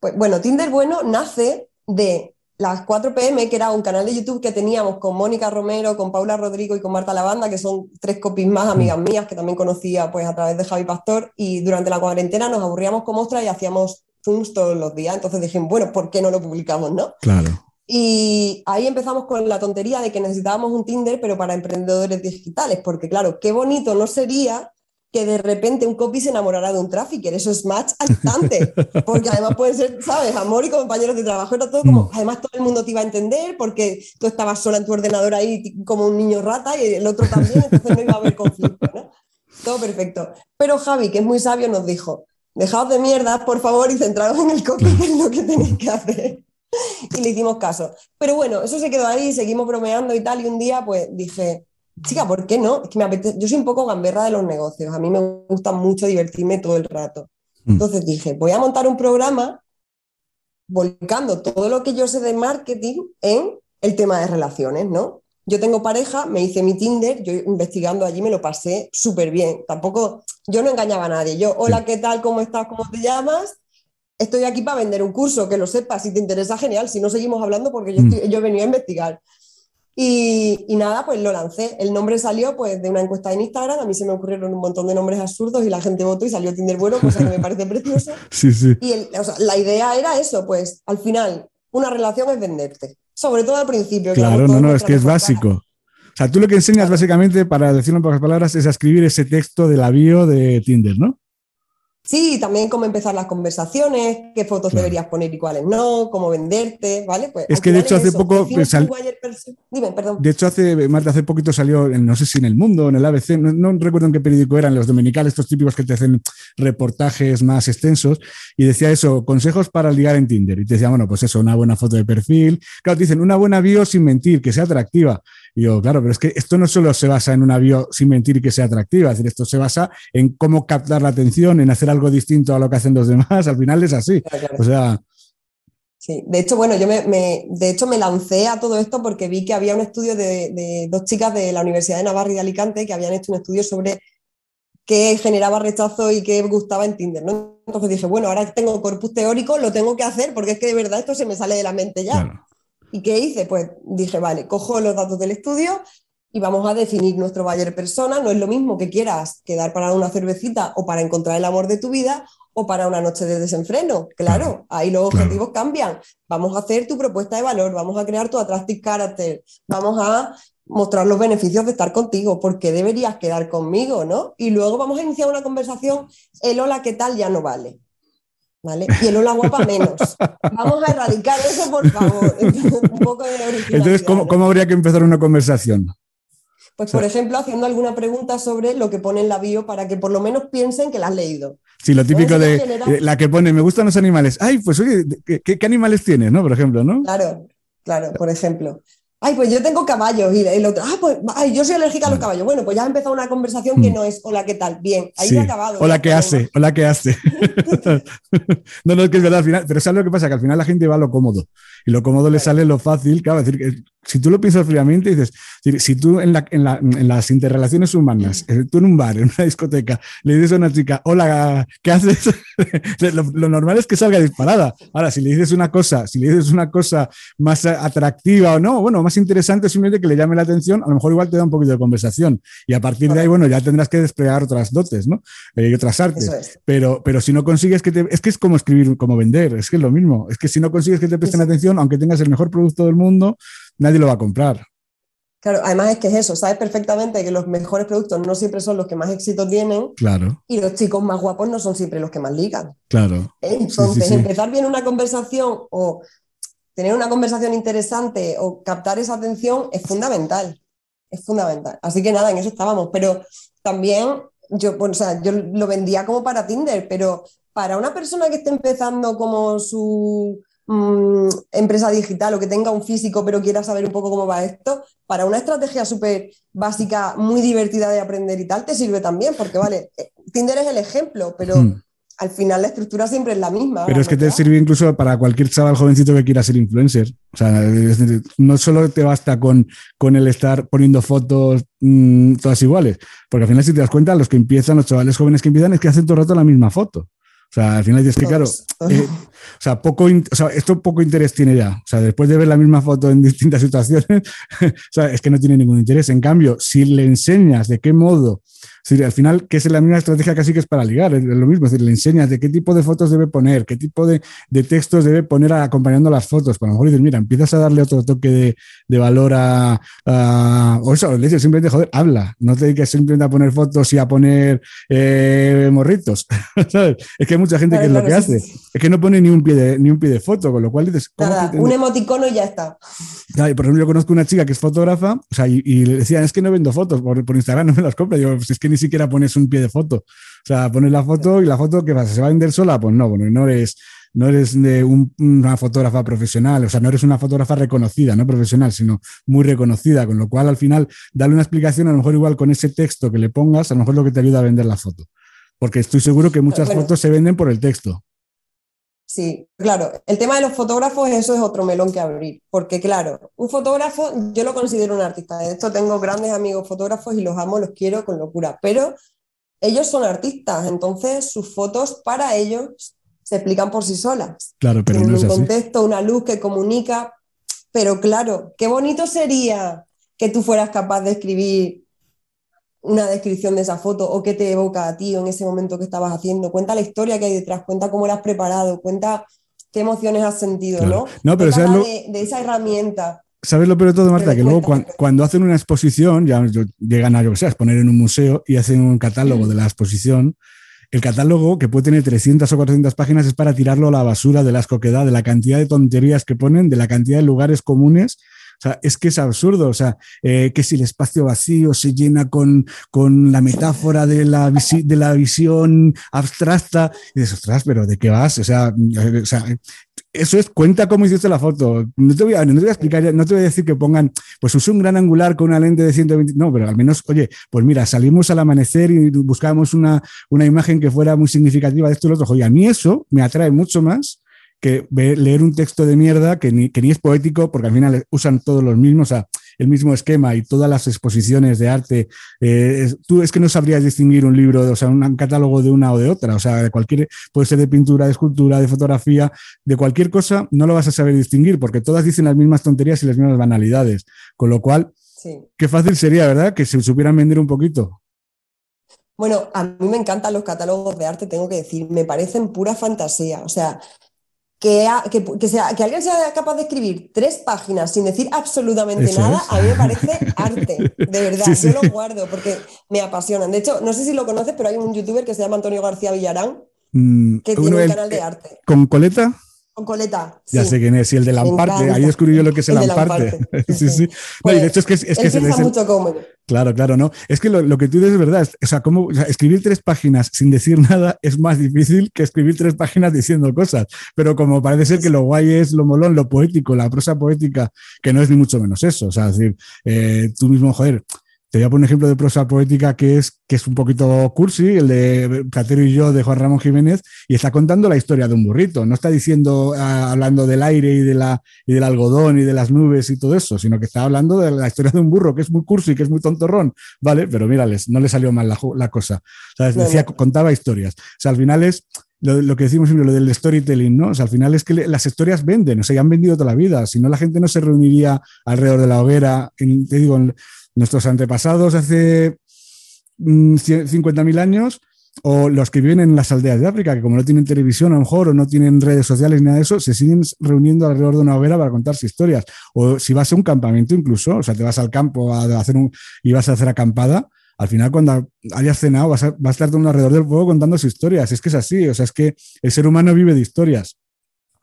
Pues, bueno, Tinder Bueno nace de las 4 pm, que era un canal de YouTube que teníamos con Mónica Romero, con Paula Rodrigo y con Marta Lavanda, que son tres copies más amigas mías que también conocía pues, a través de Javi Pastor. Y durante la cuarentena nos aburríamos como ostras y hacíamos Zooms todos los días. Entonces dije, bueno, ¿por qué no lo publicamos, no? Claro. Y ahí empezamos con la tontería de que necesitábamos un Tinder, pero para emprendedores digitales, porque claro, qué bonito no sería que de repente un copy se enamorara de un trafficker, eso es match al instante, porque además pueden ser, ¿sabes? Amor y compañeros de trabajo, era todo como, Mm. además todo el mundo te iba a entender, porque tú estabas sola en tu ordenador ahí como un niño rata y el otro también, entonces no iba a haber conflicto, ¿no? Todo perfecto. Pero Javi, que es muy sabio, nos dijo, dejaos de mierda, por favor, y centraros en el copy, que es lo que tenéis que hacer y le hicimos caso. Pero bueno, eso se quedó ahí, seguimos bromeando y tal, y un día pues dije, chica, ¿por qué no? Es que me apetece, yo soy un poco gamberra de los negocios, a mí me gusta mucho divertirme todo el rato. Mm. Entonces dije, voy a montar un programa volcando todo lo que yo sé de marketing en el tema de relaciones, ¿no? Yo tengo pareja, me hice mi Tinder, yo investigando allí me lo pasé súper bien. Tampoco, yo no engañaba a nadie. Yo, hola, ¿qué tal? ¿Cómo estás? ¿Cómo te llamas? Estoy aquí para vender un curso, que lo sepas, si te interesa, genial. Si no, seguimos hablando porque yo, Mm. estoy- yo venía a investigar. Y, y nada, pues lo lancé. El nombre salió pues de una encuesta en Instagram. A mí se me ocurrieron un montón de nombres absurdos y la gente votó y salió Tinder bueno, cosa que me parece precioso. Sí, sí. Y el- o sea, la idea era eso, pues al final una relación es venderte. Sobre todo al principio. Claro, no, no, es que es básico. O sea, tú lo que enseñas básicamente, para decirlo en pocas palabras, es a escribir ese texto de la bio de Tinder, ¿no? Sí, también cómo empezar las conversaciones, qué fotos deberías poner y cuáles no, cómo venderte, ¿vale? Pues es que de hecho hace poco... Dime, perdón. De hecho, hace, Marta, hace poquito salió, no sé si en El Mundo o en el ABC, no, recuerdo en qué periódico eran, los dominicales, estos típicos que te hacen reportajes más extensos, y decía eso, consejos para ligar en Tinder. Y te decía, bueno, pues eso, una buena foto de perfil. Claro, te dicen, una buena bio sin mentir, que sea atractiva. Y yo, claro, pero es que esto no solo se basa en una bio sin mentir que sea atractiva, es decir, esto se basa en cómo captar la atención, en hacer algo distinto a lo que hacen los demás, al final es así. O sea... Sí, de hecho, bueno, yo me, de hecho me lancé a todo esto porque vi que había un estudio de, dos chicas de la Universidad de Navarra y de Alicante que habían hecho un estudio sobre qué generaba rechazo y qué gustaba en Tinder. ¿no? Entonces dije, bueno, ahora tengo corpus teórico, lo tengo que hacer porque es que de verdad esto se me sale de la mente ya. ¿Y qué hice? Pues dije, vale, cojo los datos del estudio y vamos a definir nuestro buyer persona. No es lo mismo que quieras quedar para una cervecita o para encontrar el amor de tu vida o para una noche de desenfreno. Claro, ahí los objetivos cambian. Vamos a hacer tu propuesta de valor, vamos a crear tu attractive character, vamos a mostrar los beneficios de estar contigo, porque deberías quedar conmigo, ¿no? Y luego vamos a iniciar una conversación, el hola, ¿qué tal? ya no vale. ¿Vale? Y el hola guapa menos. Vamos a erradicar eso, por favor. Un poco de Entonces, ¿cómo, habría que empezar una conversación? Pues, por ejemplo, haciendo alguna pregunta sobre lo que pone en la bio para que por lo menos piensen que la has leído. Sí, lo típico de la que pone, me gustan los animales. Ay, pues oye, ¿qué, qué animales tienes, no? Por ejemplo, ¿no? Claro, claro, por ejemplo. Ay, pues yo tengo caballos. Y el otro, ah, pues ay, yo soy alérgica a los caballos. Bueno, pues ya ha empezado una conversación que mm. no es hola, ¿qué tal? Bien, ahí se ha acabado. Hola, ¿qué hace? Hola, ¿qué hace? no, no, es que es verdad al final, pero ¿sabes lo que pasa? Que al final la gente va a lo cómodo y lo cómodo le sale lo fácil. Claro, decir, que si tú lo piensas fríamente, dices, si tú en, la, en, la, en, las interrelaciones humanas, eh, tú en un bar, en una discoteca, le dices a una chica, hola, ¿qué haces? lo, normal es que salga disparada. Ahora, si le dices una cosa, si le dices una cosa más atractiva o no, bueno, más interesante, simplemente que le llame la atención, a lo mejor igual te da un poquito de conversación. Y a partir de ahí, bueno, ya tendrás que desplegar otras dotes, ¿no? Eh, y otras artes. Pero, pero si no consigues que te. Es que es como escribir, como vender, es que es lo mismo. Es que si no consigues que te presten atención, aunque tengas el mejor producto del mundo, nadie lo va a comprar. Claro, además es que es eso, sabes perfectamente que los mejores productos no siempre son los que más éxito tienen. Claro. Y los chicos más guapos no son siempre los que más ligan. Claro. Entonces, empezar bien una conversación o tener una conversación interesante o captar esa atención es fundamental. Es fundamental. Así que nada, en eso estábamos. Pero también yo, o sea, yo lo vendía como para Tinder, pero para una persona que esté empezando como su Mm, empresa digital o que tenga un físico pero quiera saber un poco cómo va esto, para una estrategia súper básica, muy divertida de aprender y tal, te sirve también, porque vale, eh, Tinder es el ejemplo, pero hmm. al final la estructura siempre es la misma. Pero es que te sirve incluso para cualquier chaval jovencito que quiera ser influencer. O sea, no solo te basta con, con el estar poniendo fotos mm, todas iguales, porque al final si te das cuenta, los que empiezan, los chavales jóvenes que empiezan, es que hacen todo el rato la misma foto. O sea, al final dices que, claro, eh, o sea, poco, o sea, esto poco interés tiene ya. O sea, después de ver la misma foto en distintas situaciones, o sea, es que no tiene ningún interés. En cambio, si le enseñas de qué modo al final, que es la misma estrategia casi que es para ligar, es lo mismo, es decir, le enseñas de qué tipo de fotos debe poner, qué tipo de, textos debe poner acompañando las fotos. Para lo mejor dices, mira, empiezas a darle otro toque de, valor a, O eso, le dices simplemente, joder, habla, no te dediques simplemente a poner fotos y a poner eh, morritos. Es que hay mucha gente que es lo que hace, es que no pone ni un pie de, ni un pie de foto, con lo cual dices. Nada, un emoticono y ya está. por ejemplo, yo conozco una chica que es fotógrafa, o sea, y, le decían, es que no vendo fotos, por, por Instagram no me las compro. Digo, pues es que ni siquiera pones un pie de foto. O sea, pones la foto y la foto, ¿qué pasa? ¿Se va a vender sola? Pues no, bueno, no eres, no eres de una fotógrafa profesional, o sea, no eres una fotógrafa reconocida, no profesional, sino muy reconocida, con lo cual al final, darle una explicación, a lo mejor igual con ese texto que le pongas, a lo mejor lo que te ayuda a vender la foto. Porque estoy seguro que muchas fotos se venden por el texto. Sí, claro. El tema de los fotógrafos, eso es otro melón que abrir. Porque, claro, un fotógrafo, yo lo considero un artista. De hecho, tengo grandes amigos fotógrafos y los amo, los quiero con locura. Pero ellos son artistas, entonces sus fotos para ellos se explican por sí solas. Claro, pero no es un contexto, una luz que comunica. Pero claro, qué bonito sería que tú fueras capaz de escribir una descripción de esa foto o qué te evoca a ti en ese momento que estabas haciendo. Cuenta la historia que hay detrás, cuenta cómo la has preparado, cuenta qué emociones has sentido, ¿no? No, pero lo... de, esa herramienta. ¿Sabes lo peor de todo, Marta? Que luego cuando, hacen una exposición, ya llegan a, yo que sé, a exponer en un museo y hacen un catálogo de la exposición, el catálogo, que puede tener 300 o 400 páginas, es para tirarlo a la basura de la asco de la cantidad de tonterías que ponen, de la cantidad de lugares comunes sea, es que es absurdo. O sea, eh, que si el espacio vacío se llena con, con la metáfora de la, de la visión abstracta, y dices, ostras, pero ¿de qué vas? O sea, o sea eso es, cuenta cómo hiciste la foto. No te voy a, no te voy a explicar, no te voy a decir que pongan, pues usé un gran angular con una lente de 120, no, pero al menos, oye, pues mira, salimos al amanecer y buscábamos una, una imagen que fuera muy significativa de esto y lo otro. Oye, a mí eso me atrae mucho más que leer un texto de mierda que ni, que ni es poético, porque al final usan todos los mismos, o sea, el mismo esquema y todas las exposiciones de arte. Eh, tú es que no sabrías distinguir un libro, o sea, un catálogo de una o de otra, o sea, de cualquier, puede ser de pintura, de escultura, de fotografía, de cualquier cosa, no lo vas a saber distinguir, porque todas dicen las mismas tonterías y las mismas banalidades. Con lo cual, qué fácil sería, ¿verdad? Que se supieran vender un poquito. Bueno, a mí me encantan los catálogos de arte, tengo que decir, me parecen pura fantasía. O sea, que, que, sea, que alguien sea capaz de escribir tres páginas sin decir absolutamente nada, a mí me parece arte, de verdad. Yo lo guardo porque me apasionan. De hecho, no sé si lo conoces, pero hay un youtuber que se llama Antonio García Villarán, mm, que tiene un canal de arte. ¿Con Coleta? Con coleta. Ya sé quién es, y el de Lamparte. Ahí descubrí yo lo que es el, Lamparte. sí, sí. No, y de hecho es que es, que se mucho Claro, claro, no. Es que lo, que tú dices es verdad. O sea, cómo, escribir tres páginas sin decir nada es más difícil que escribir tres páginas diciendo cosas. Pero como parece ser que lo guay es lo molón, lo poético, la prosa poética, que no es ni mucho menos eso. O sea, es decir, eh, tú mismo, joder, te voy a poner un ejemplo de prosa poética que es, que es un poquito cursi, el de Platero y yo de Juan Ramón Jiménez, y está contando la historia de un burrito. No está diciendo, ah, hablando del aire y, de la, y del algodón y de las nubes y todo eso, sino que está hablando de la historia de un burro, que es muy cursi, que es muy tontorrón, ¿vale? Pero mírales, no le salió mal la, cosa. Decía, contaba historias. O sea, al final es lo, que decimos siempre, lo del storytelling, ¿no? O sea, al final es que las historias venden, o sea, ya han vendido toda la vida. Si no, la gente no se reuniría alrededor de la hoguera, te digo, en, nuestros antepasados hace 50.000 mm, años o los que viven en las aldeas de África, que como no tienen televisión a lo mejor o no tienen redes sociales ni nada de eso, se siguen reuniendo alrededor de una hoguera para contarse historias. O si vas a un campamento incluso, o sea, te vas al campo a hacer un, y vas a hacer acampada, al final cuando hayas cenado vas a, vas a estar todo alrededor del fuego contándose historias. Es que es así, o sea, es que el ser humano vive de historias.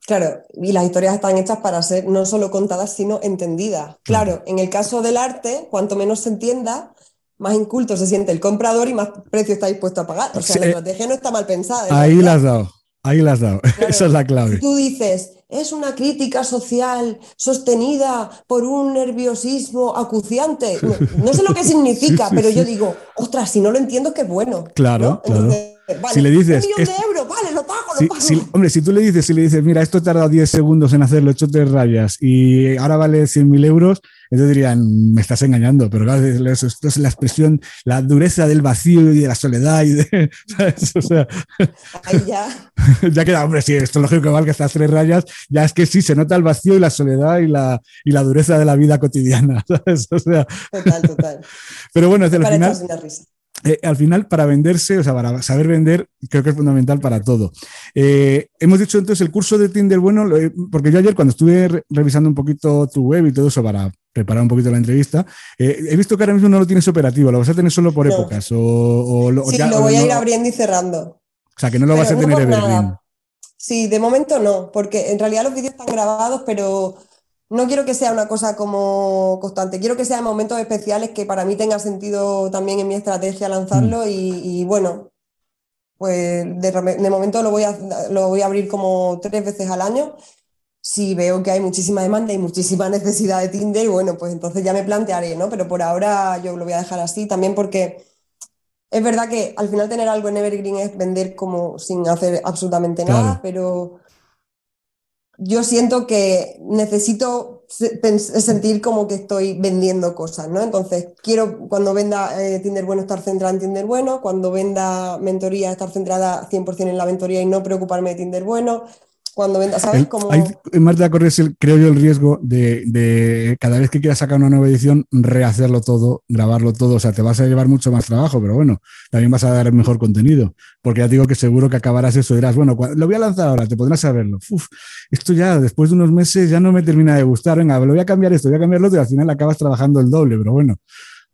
Claro, y las historias están hechas para ser no solo contadas, sino entendidas. Claro, en el caso del arte, cuanto menos se entienda, más inculto se siente el comprador y más precio está dispuesto a pagar. O sea, la estrategia no está mal pensada. Ahí la has dado, ahí la has dado. Esa es la clave. tú dices, es una crítica social sostenida por un nerviosismo acuciante. No, sé lo que significa, pero yo digo, ostras, si no lo entiendo, qué bueno. Claro, claro si le dices. Un millón de euros, vale, lo pago, lo pago. hombre, si tú le dices, si le dices, mira, esto tarda 10 segundos en hacerlo, hecho tres rayas y ahora vale 100.000 euros, entonces dirían, me estás engañando, pero claro, esto es la expresión, la dureza del vacío y de la soledad y de, O sea, Ahí ya. ya queda, hombre, sí, esto es lógico que valga estas tres rayas, ya es que sí, se nota el vacío y la soledad y la, y la dureza de la vida cotidiana, ¿sabes? O sea, total, total. Pero bueno, desde el final... Eh, al final, para venderse, o sea, para saber vender, creo que es fundamental para todo. Eh, hemos dicho entonces el curso de Tinder, bueno, porque yo ayer cuando estuve revisando un poquito tu web y todo eso para preparar un poquito la entrevista, eh, he visto que ahora mismo no lo tienes operativo, lo vas a tener solo por épocas. O, sí, lo voy a ir abriendo y cerrando. O sea, que no lo vas a tener evergreen. Sí, de momento no, porque en realidad los vídeos están grabados, pero no quiero que sea una cosa como constante, quiero que sean momentos especiales que para mí tenga sentido también en mi estrategia lanzarlo mm. y, bueno, pues de, momento lo voy, a, lo voy a abrir como tres veces al año. Si veo que hay muchísima demanda y muchísima necesidad de Tinder, bueno, pues entonces ya me plantearé, ¿no? Pero por ahora yo lo voy a dejar así también porque es verdad que al final tener algo en Evergreen es vender como sin hacer absolutamente nada, pero yo siento que necesito sentir como que estoy vendiendo cosas, ¿no? Entonces, quiero cuando venda eh, Tinder Bueno estar centrada en Tinder Bueno, cuando venda mentoría estar centrada 100% en la mentoría y no preocuparme de Tinder Bueno, cuando vendas, ¿sabes? Como... Hay, Marta, corres, el, creo yo, el riesgo de, de, cada vez que quieras sacar una nueva edición, rehacerlo todo, grabarlo todo. O sea, te vas a llevar mucho más trabajo, pero bueno, también vas a dar mejor contenido. Porque ya digo que seguro que acabarás eso. Dirás, bueno, lo voy a lanzar ahora, te podrás saberlo. Uf, esto ya, después de unos meses, ya no me termina de gustar. Venga, lo voy a cambiar esto, voy a cambiar lo otro y al final acabas trabajando el doble, pero bueno.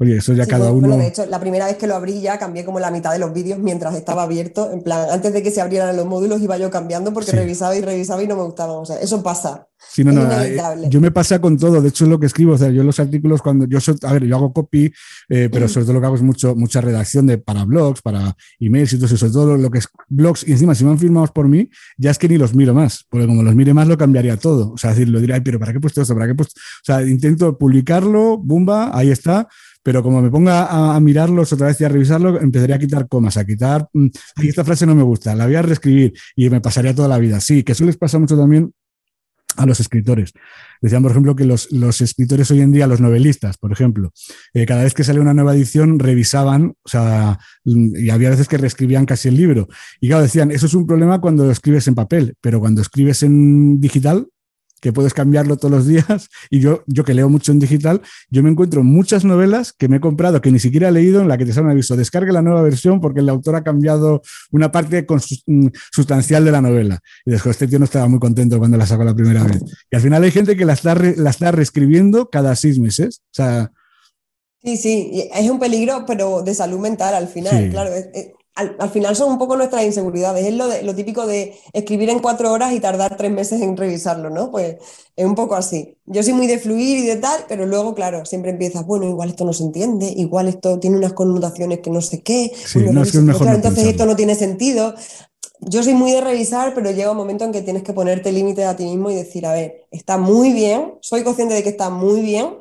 Oye, eso ya cada uno. de hecho, la primera vez que lo abrí ya cambié como la mitad de los vídeos mientras estaba abierto. En plan, antes de que se abrieran los módulos iba yo cambiando porque revisaba y revisaba y no me gustaba. O sea, eso pasa. Sí, no, no, eh, yo me pasa con todo, de hecho es lo que escribo, o sea, yo los artículos cuando yo soy, a ver, yo hago copy, eh, pero mm. sobre todo lo que hago es mucho, mucha redacción de, para blogs, para emails y todo eso, sobre todo lo, que es blogs, y encima si van firmados por mí, ya es que ni los miro más, porque como los mire más lo cambiaría todo, o sea, decir, lo diré, pero ¿para qué he puesto esto? ¿Para qué he puesto? O sea, intento publicarlo, bumba, ahí está, pero como me ponga a, mirarlos otra vez y a revisarlo, empezaría a quitar comas, a quitar, mm, esta frase no me gusta, la voy a reescribir y me pasaría toda la vida. Sí, que eso les pasa mucho también a los escritores. Decían, por ejemplo, que los, los, escritores hoy en día, los novelistas, por ejemplo, eh, cada vez que sale una nueva edición revisaban, o sea, mm, y había veces que reescribían casi el libro. Y claro, decían, eso es un problema cuando escribes en papel, pero cuando escribes en digital, que puedes cambiarlo todos los días. Y yo, yo que leo mucho en digital, yo me encuentro muchas novelas que me he comprado, que ni siquiera he leído, en la que te sale un aviso, descargue la nueva versión porque el autor ha cambiado una parte mm, sustancial de la novela. Y después este tío no estaba muy contento cuando la sacó la primera vez. Y al final hay gente que la está, la está reescribiendo cada seis meses. O sea... Sí, sí, es un peligro, pero de salud mental al final, claro al, final son un poco nuestras inseguridades. Es lo, lo típico de escribir en cuatro horas y tardar tres meses en revisarlo, ¿no? Pues es un poco así. Yo soy muy de fluir y de tal, pero luego, claro, siempre empiezas, bueno, igual esto no se entiende, igual esto tiene unas connotaciones que no sé qué, entonces esto no tiene sentido. Yo soy muy de revisar, pero llega un momento en que tienes que ponerte límite a ti mismo y decir, a ver, está muy bien, soy consciente de que está muy bien,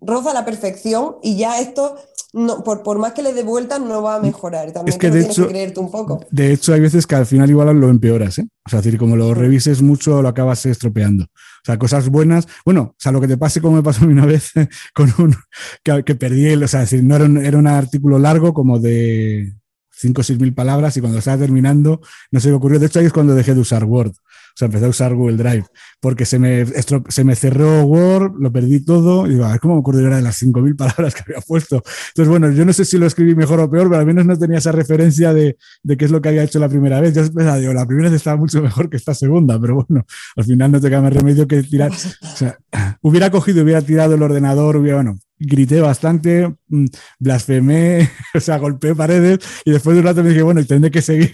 roza la perfección y ya esto no, por, por, más que le dé vueltas, no va a mejorar. También es que, de hecho, que creerte un poco. De hecho, hay veces que al final igual lo empeoras, ¿eh? O sea, decir, como lo revises mucho, lo acabas estropeando. O sea, cosas buenas. Bueno, o sea, lo que te pase, como me pasó a mí una vez con un. que, que perdí el. O sea, decir, no era un, era un artículo largo, como de 5 o 6 mil palabras, y cuando estaba terminando, no sé qué ocurrió. De hecho, ahí es cuando dejé de usar Word. O sea, empecé a usar Google Drive porque se me, se me cerró Word, lo perdí todo y digo, a ver cómo me acuerdo de las 5.000 palabras que había puesto. Entonces, bueno, yo no sé si lo escribí mejor o peor, pero al menos no tenía esa referencia de, de qué es lo que había hecho la primera vez. Yo pensaba, digo, la primera vez estaba mucho mejor que esta segunda, pero bueno, al final no te queda más remedio que tirar. O sea, hubiera cogido, hubiera tirado el ordenador, hubiera, bueno, grité bastante, mm, blasfemé, o sea, golpeé paredes y después de un rato me dije, bueno, tendré que seguir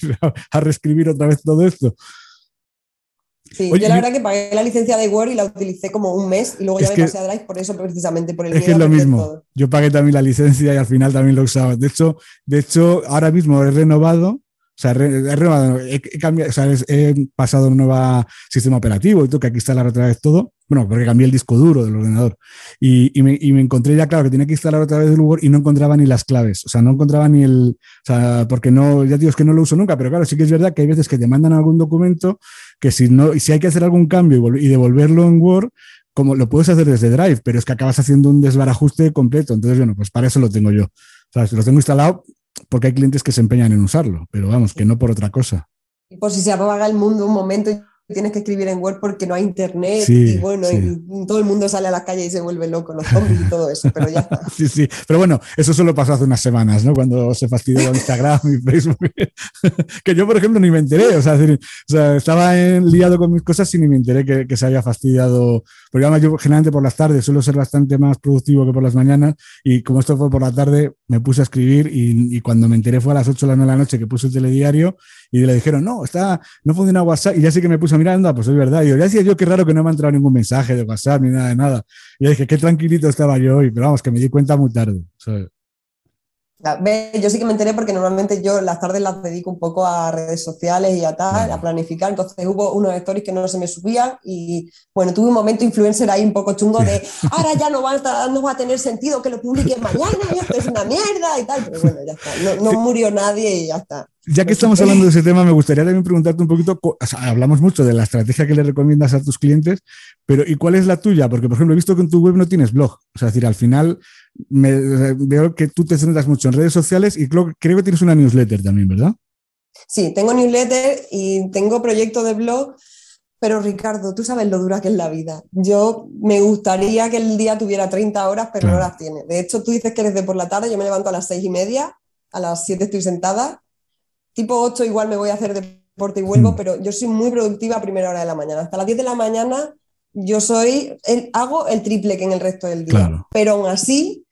a reescribir otra vez todo esto. Sí, yo la verdad que pagué la licencia de Word y la utilicé como un mes y luego ya me pasé a Drive por eso precisamente, por el Es que es lo mismo. Yo pagué también la licencia y al final también lo usaba. De hecho, de hecho ahora mismo he renovado o sea, he, cambiado, o sea, he pasado un nuevo sistema operativo y tengo que aquí instalar otra vez todo. Bueno, porque cambié el disco duro del ordenador. Y, y, me, encontré ya, claro, que tenía que instalar otra vez el Word y no encontraba ni las claves. O sea, no encontraba ni el. O sea, porque no, ya digo, es que no lo uso nunca, pero claro, sí que es verdad que hay veces que te mandan algún documento que si, no, si hay que hacer algún cambio y, y devolverlo en Word, como lo puedes hacer desde Drive, pero es que acabas haciendo un desbarajuste completo. Entonces, bueno, pues para eso lo tengo yo. O sea, si lo tengo instalado, porque hay clientes que se empeñan en usarlo, pero vamos, que no por otra cosa. Y por si se apaga el mundo un momento tienes que escribir en Word porque no hay internet y bueno, y todo el mundo sale a la calle y se vuelve loco, los zombies y todo eso, pero ya está. Sí, sí, pero bueno, eso solo pasó hace unas semanas, ¿no? Cuando se fastidió Instagram y Facebook, que yo, por ejemplo, ni me enteré, o sea, o sea estaba liado con mis cosas y ni me enteré que, que, se había fastidiado, porque además yo generalmente por las tardes suelo ser bastante más productivo que por las mañanas y como esto fue por la tarde, me puse a escribir y, y cuando me enteré fue a las 8 de la noche que puse el telediario y le dijeron, no, está, no funciona WhatsApp. Y ya sí que me puse a mirar, anda, pues es verdad. Y yo, decía yo, qué raro que no me ha entrado ningún mensaje de WhatsApp ni nada de nada. Y yo dije, qué tranquilito estaba yo hoy, pero vamos, que me di cuenta muy tarde. Yo sí que me enteré porque normalmente yo las tardes las dedico un poco a redes sociales y a tal, a planificar. Entonces hubo unos stories que no se me subían y bueno, tuve un momento influencer ahí un poco chungo de ahora ya no va a, no va a tener sentido que lo publique mañana esto es una mierda y tal. Pero bueno, ya está. No, murió nadie y ya está. Ya que estamos hablando de ese tema, me gustaría también preguntarte un poquito, hablamos mucho de la estrategia que le recomiendas a tus clientes, pero ¿y cuál es la tuya? Porque, por ejemplo, he visto que en tu web no tienes blog. O sea, es decir, al final me, veo que tú te centras mucho en redes sociales y creo, creo que tienes una newsletter también, ¿verdad? Sí, tengo newsletter y tengo proyecto de blog, pero Ricardo, tú sabes lo dura que es la vida. Yo me gustaría que el día tuviera 30 horas, pero no las tiene. De hecho, tú dices que eres de por la tarde, yo me levanto a las seis y media, a las 7 estoy sentada, tipo 8 igual me voy a hacer deporte y vuelvo, mm. pero yo soy muy productiva a primera hora de la mañana. Hasta las 10 de la mañana yo soy, hago el triple que en el resto del día. Pero aún así,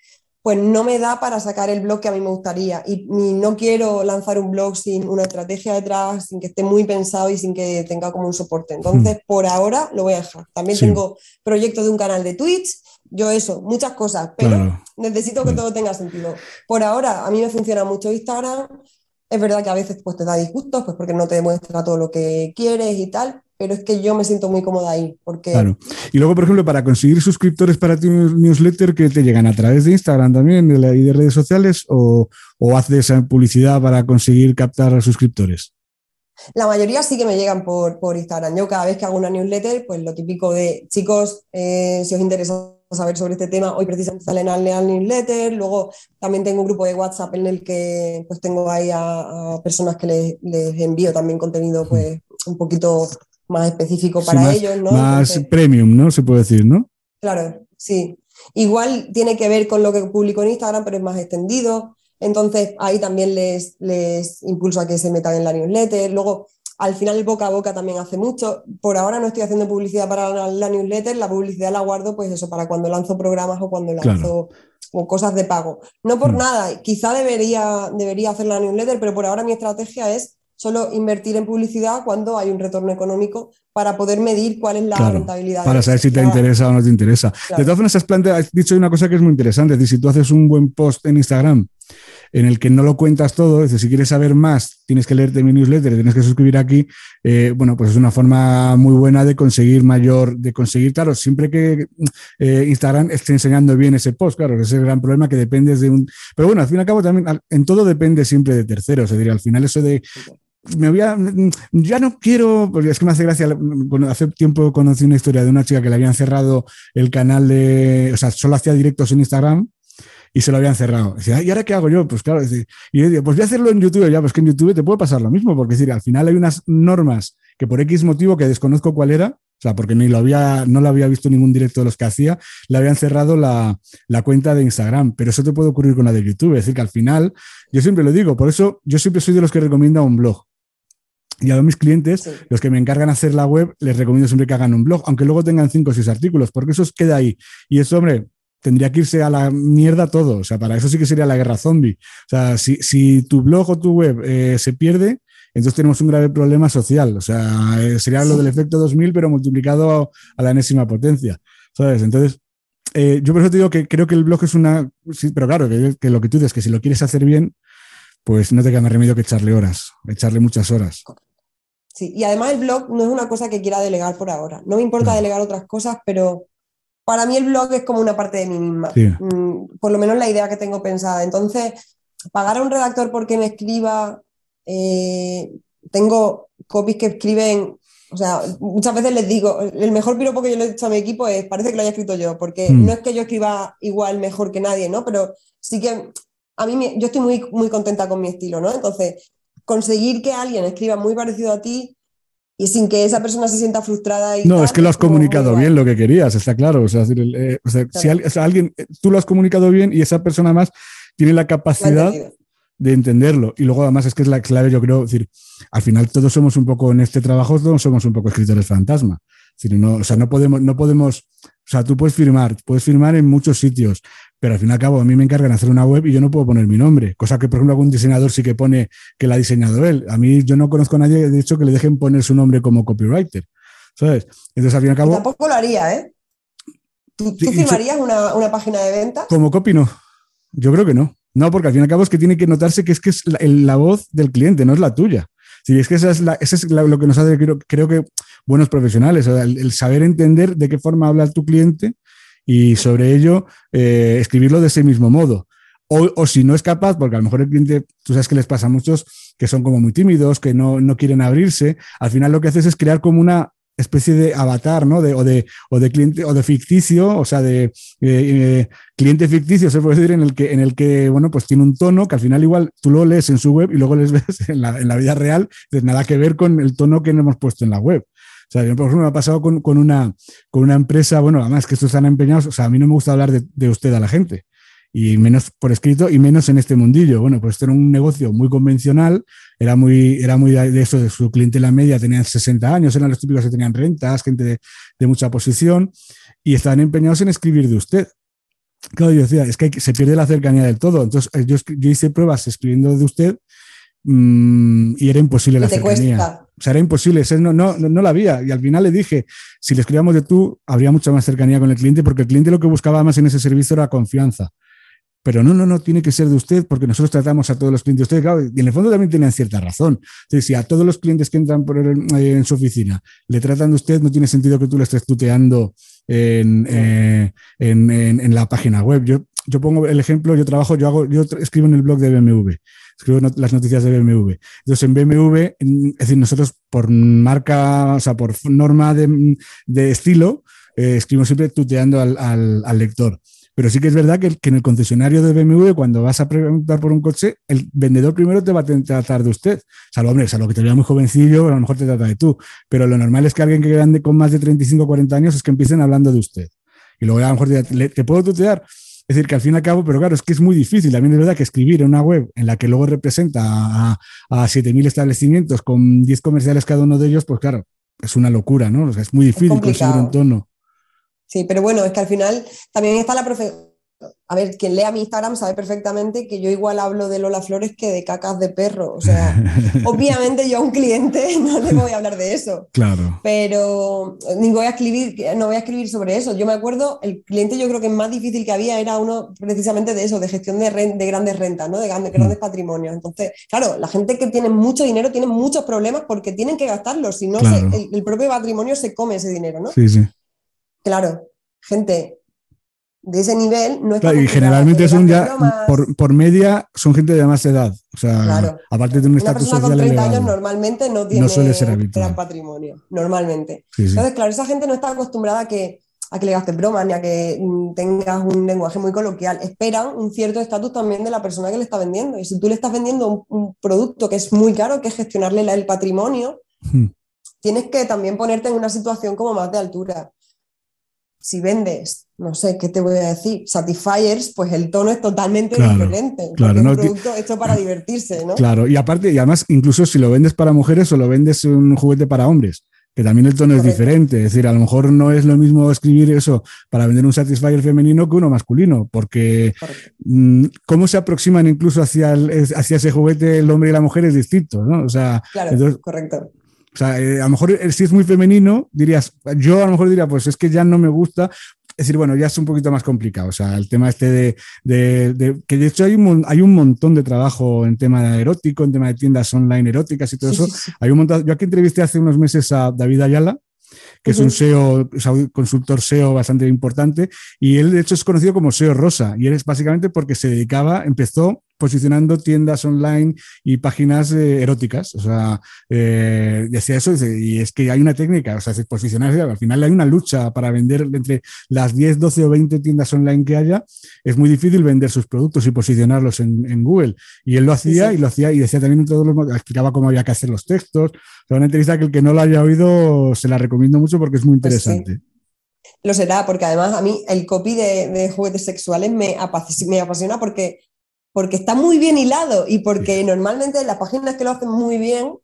pues no me da para sacar el blog que a mí me gustaría. Y, no quiero lanzar un blog sin una estrategia detrás, sin que esté muy pensado y sin que tenga como un soporte. Entonces, hmm. por ahora lo voy a dejar. También tengo proyectos de un canal de Twitch, yo eso, muchas cosas, pero necesito que todo tenga sentido. Por ahora, a mí me funciona mucho Instagram. Es verdad que a veces pues, te da disgustos, pues porque no te demuestra todo lo que quieres y tal, pero es que yo me siento muy cómoda ahí. Porque... Claro. Y luego, por ejemplo, para conseguir suscriptores para tu newsletter, que te llegan a través de Instagram también de y de redes sociales o, o haces publicidad para conseguir captar suscriptores? La mayoría sí que me llegan por, por Instagram. Yo cada vez que hago una newsletter, pues lo típico de chicos, eh, si os interesa saber sobre este tema, hoy precisamente salen al newsletter. Luego también tengo un grupo de WhatsApp en el que pues tengo ahí a, personas que les, les, envío también contenido pues un poquito más específico para ellos, ¿no? Más premium, ¿no? Se puede decir, ¿no? Claro, sí. Igual tiene que ver con lo que publico en Instagram, pero es más extendido. Entonces ahí también les, les impulso a que se metan en la newsletter. Luego, al final el boca a boca también hace mucho. Por ahora no estoy haciendo publicidad para la, newsletter, la publicidad la guardo pues eso, para cuando lanzo programas o cuando lanzo cosas de pago. No por mm. nada, quizá debería, debería hacer la newsletter, pero por ahora mi estrategia es solo invertir en publicidad cuando hay un retorno económico para poder medir cuál es la rentabilidad. Para saber si te interesa o no te interesa. De todas formas, has, has dicho una cosa que es muy interesante, es decir, si tú haces un buen post en Instagram en el que no lo cuentas todo, es decir, si quieres saber más, tienes que leerte mi newsletter, tienes que suscribir aquí, eh, bueno, pues es una forma muy buena de conseguir mayor, de conseguir, claro, siempre que eh, Instagram esté enseñando bien ese post, claro, ese es el gran problema que dependes de un... Pero bueno, al fin y al cabo también, en todo depende siempre de terceros, es decir, al final eso de me voy ya no quiero, porque es que me hace gracia, hace tiempo conocí una historia de una chica que le habían cerrado el canal de, o sea, solo hacía directos en Instagram y se lo habían cerrado. Decía, ¿y ahora qué hago yo? Pues claro, y yo digo, pues voy a hacerlo en YouTube, ya, pues que en YouTube te puede pasar lo mismo, porque decir, al final hay unas normas que por X motivo que desconozco cuál era, o sea, porque ni lo había, no lo había visto ningún directo de los que hacía, le habían cerrado la, la, cuenta de Instagram. Pero eso te puede ocurrir con la de YouTube. Es decir, que al final, yo siempre lo digo, por eso yo siempre soy de los que recomienda un blog. Y a mis clientes, los que me encargan hacer la web, les recomiendo siempre que hagan un blog, aunque luego tengan cinco o seis artículos, porque eso queda ahí. Y eso, hombre, tendría que irse a la mierda todo. O sea, para eso sí que sería la guerra zombie. O sea, si, tu blog o tu web eh, se pierde, entonces tenemos un grave problema social. O sea, eh, sería lo del efecto 2000, pero multiplicado a, la enésima potencia. ¿Sabes? Entonces, eh, yo por eso te digo que creo que el blog es una. Sí, pero claro, que, que, lo que tú dices, que si lo quieres hacer bien, pues no te queda más remedio que echarle horas, echarle muchas horas. Sí, y además el blog no es una cosa que quiera delegar por ahora. No me importa delegar otras cosas, pero para mí el blog es como una parte de mí misma. Mm, por lo menos la idea que tengo pensada. Entonces, pagar a un redactor porque me escriba, eh, tengo copies que escriben, o sea, muchas veces les digo, el mejor piropo que yo le he hecho a mi equipo es, parece que lo haya escrito yo, porque mm. no es que yo escriba igual mejor que nadie, ¿no? Pero sí que a mí yo estoy muy, muy contenta con mi estilo, ¿no? Entonces, conseguir que alguien escriba muy parecido a ti y sin que esa persona se sienta frustrada. Y no, es que lo has comunicado bien lo que querías, está claro. O sea, eh, si alguien, eh, tú lo has comunicado bien y esa persona más tiene la capacidad de entenderlo. Y luego además es que es la clave, yo creo, decir, al final todos somos un poco en este trabajo, todos somos un poco escritores fantasma. no, o sea, no podemos, no podemos, o sea, tú puedes firmar, puedes firmar en muchos sitios, pero al fin y al cabo a mí me encargan hacer una web y yo no puedo poner mi nombre, cosa que por ejemplo algún diseñador sí que pone que la ha diseñado él. A mí yo no conozco a nadie, de hecho, que le dejen poner su nombre como copywriter, ¿sabes? Entonces al fin y al cabo... tampoco lo haría, ¿eh? ¿Tú, firmarías una, página de venta? Como copy no, yo creo que no. No, porque al fin y al cabo es que tiene que notarse que es que es la, voz del cliente, no es la tuya. Si es que esa es, la, es lo que nos hace, creo, creo que, buenos profesionales, el, saber entender de qué forma habla tu cliente y sobre ello eh, escribirlo de ese mismo modo. O, si no es capaz, porque a lo mejor el cliente, tú sabes que les pasa a muchos que son como muy tímidos, que no, no quieren abrirse, al final lo que haces es crear como una especie de avatar, ¿no? De, o, de, o de cliente, o de ficticio, o sea, de eh, eh, cliente ficticio, se puede decir, en el que, en el que, bueno, pues tiene un tono que al final igual tú lo lees en su web y luego les ves en la, en la vida real, pues nada que ver con el tono que hemos puesto en la web. O sea, por ejemplo, me ha pasado con, una, con una empresa, bueno, además que estos están empeñados, o sea, a mí no me gusta hablar de, usted a la gente, y menos por escrito y menos en este mundillo. Bueno, pues esto era un negocio muy convencional, era muy, era muy de eso, de su clientela media, tenían 60 años, eran los típicos que tenían rentas, gente de, de mucha posición, y estaban empeñados en escribir de usted. Claro, yo decía, es que, se pierde la cercanía del todo. Entonces, eh, yo, yo hice pruebas escribiendo de usted mm, y era imposible la cercanía. O sea, era imposible, no, no, no, la había. Y al final le dije, si le escribíamos de tú, habría mucha más cercanía con el cliente, porque el cliente lo que buscaba más en ese servicio era confianza. Pero no, no, no, tiene que ser de usted, porque nosotros tratamos a todos los clientes. Usted, claro, y en el fondo también tenían cierta razón. si a todos los clientes que entran por eh, en su oficina le tratan de usted, no tiene sentido que tú le estés tuteando en, eh, en, en, la página web. Yo, yo pongo el ejemplo, yo trabajo, yo hago, yo escribo en el blog de BMW, escribo las noticias de BMW. Entonces en BMW, es decir, nosotros por marca, o sea, por norma de, de estilo, eh, escribimos siempre tuteando al, al, lector. Pero sí que es verdad que, en el concesionario de BMW, cuando vas a preguntar por un coche, el vendedor primero te va a tratar de usted. Salvo, hombre, salvo que te vea muy jovencillo, a lo mejor te trata de tú. Pero lo normal es que alguien que grande con más de 35 o 40 años es que empiecen hablando de usted. Y luego a lo mejor te, te puedo tutear. Es decir, que al fin y al cabo, pero claro, es que es muy difícil. También es verdad que escribir en una web en la que luego representa a, a 7.000 establecimientos con 10 comerciales cada uno de ellos, pues claro, es una locura, ¿no? O sea, es muy difícil conseguir un tono. Sí, pero bueno, es que al final también está la profe a ver, quien lea mi Instagram sabe perfectamente que yo igual hablo de Lola Flores que de cacas de perro. O sea, obviamente yo a un cliente no le voy a hablar de eso. Claro. Pero ni voy a escribir, no voy a escribir sobre eso. Yo me acuerdo, el cliente yo creo que más difícil que había era uno precisamente de eso, de gestión de, de grandes rentas, ¿no? De grandes, grandes mm. patrimonios. Entonces, claro, la gente que tiene mucho dinero tiene muchos problemas porque tienen que gastarlo. Si no, el, el propio patrimonio se come ese dinero, ¿no? Sí, sí. Claro, gente, de ese nivel no es claro, y generalmente son ya por, media son gente de más edad o sea aparte de un estatus social con 30 años normalmente no tiene gran patrimonio normalmente. Entonces claro esa gente no está acostumbrada a que a que le gastes bromas ni a que mm, tengas un lenguaje muy coloquial. Esperan un cierto estatus también de la persona que le está vendiendo. Y si tú le estás vendiendo un, producto que es muy caro que es gestionarle el patrimonio hmm. tienes que también ponerte en una situación como más de altura si vendes, no sé, ¿qué te voy a decir? Satisfiers, pues el tono es totalmente diferente. Claro, es un producto hecho para divertirse, ¿no? Claro, y aparte, y además, incluso si lo vendes para mujeres o lo vendes un juguete para hombres, que también el tono es diferente. Es decir, a lo mejor no es lo mismo escribir eso para vender un Satisfyer femenino que uno masculino, porque mm, cómo se aproximan incluso hacia, hacia ese juguete el hombre y la mujer es distinto, ¿no? O sea, claro, correcto. O sea, eh, a lo mejor eh, si es muy femenino, dirías, yo a lo mejor diría, pues es que ya no me gusta. Es decir, bueno, ya es un poquito más complicado. O sea, el tema este de, que de hecho hay un, hay un montón de trabajo en tema erótico, en tema de tiendas online eróticas y todo eso. Hay un montón. Yo aquí entrevisté hace unos meses a David Ayala, que es un SEO, consultor SEO bastante importante, y él de hecho es conocido como SEO Rosa, y él es básicamente porque se dedicaba, empezó posicionando tiendas online y páginas eh, eróticas. O sea, eh, decía eso, y es que hay una técnica, o sea, es posicionarse, al final hay una lucha para vender entre las 10, 12 o 20 tiendas online que haya, es muy difícil vender sus productos y posicionarlos en, Google. Y él lo hacía y lo hacía y decía también todos los explicaba cómo había que hacer los textos. O sea, una entrevista que el que no lo haya oído se la recomiendo mucho porque es muy pues interesante. Lo será, porque además a mí el copy de, juguetes sexuales me, me apasiona porque porque está muy bien hilado y porque normalmente las páginas que lo hacen muy bien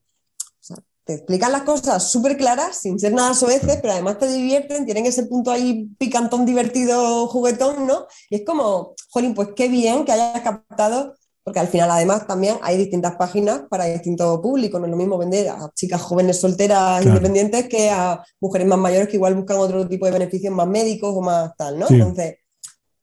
te explican las cosas súper claras, sin ser nada soeces, pero además te divierten, tienen ese punto ahí picantón, divertido, juguetón, ¿no? Y es como, jolín, pues qué bien que hayas captado, porque al final además también hay distintas páginas para distintos públicos, no es lo mismo vender a chicas jóvenes solteras independientes que a mujeres más mayores que igual buscan otro tipo de beneficios más médicos o más tal, ¿no? Entonces,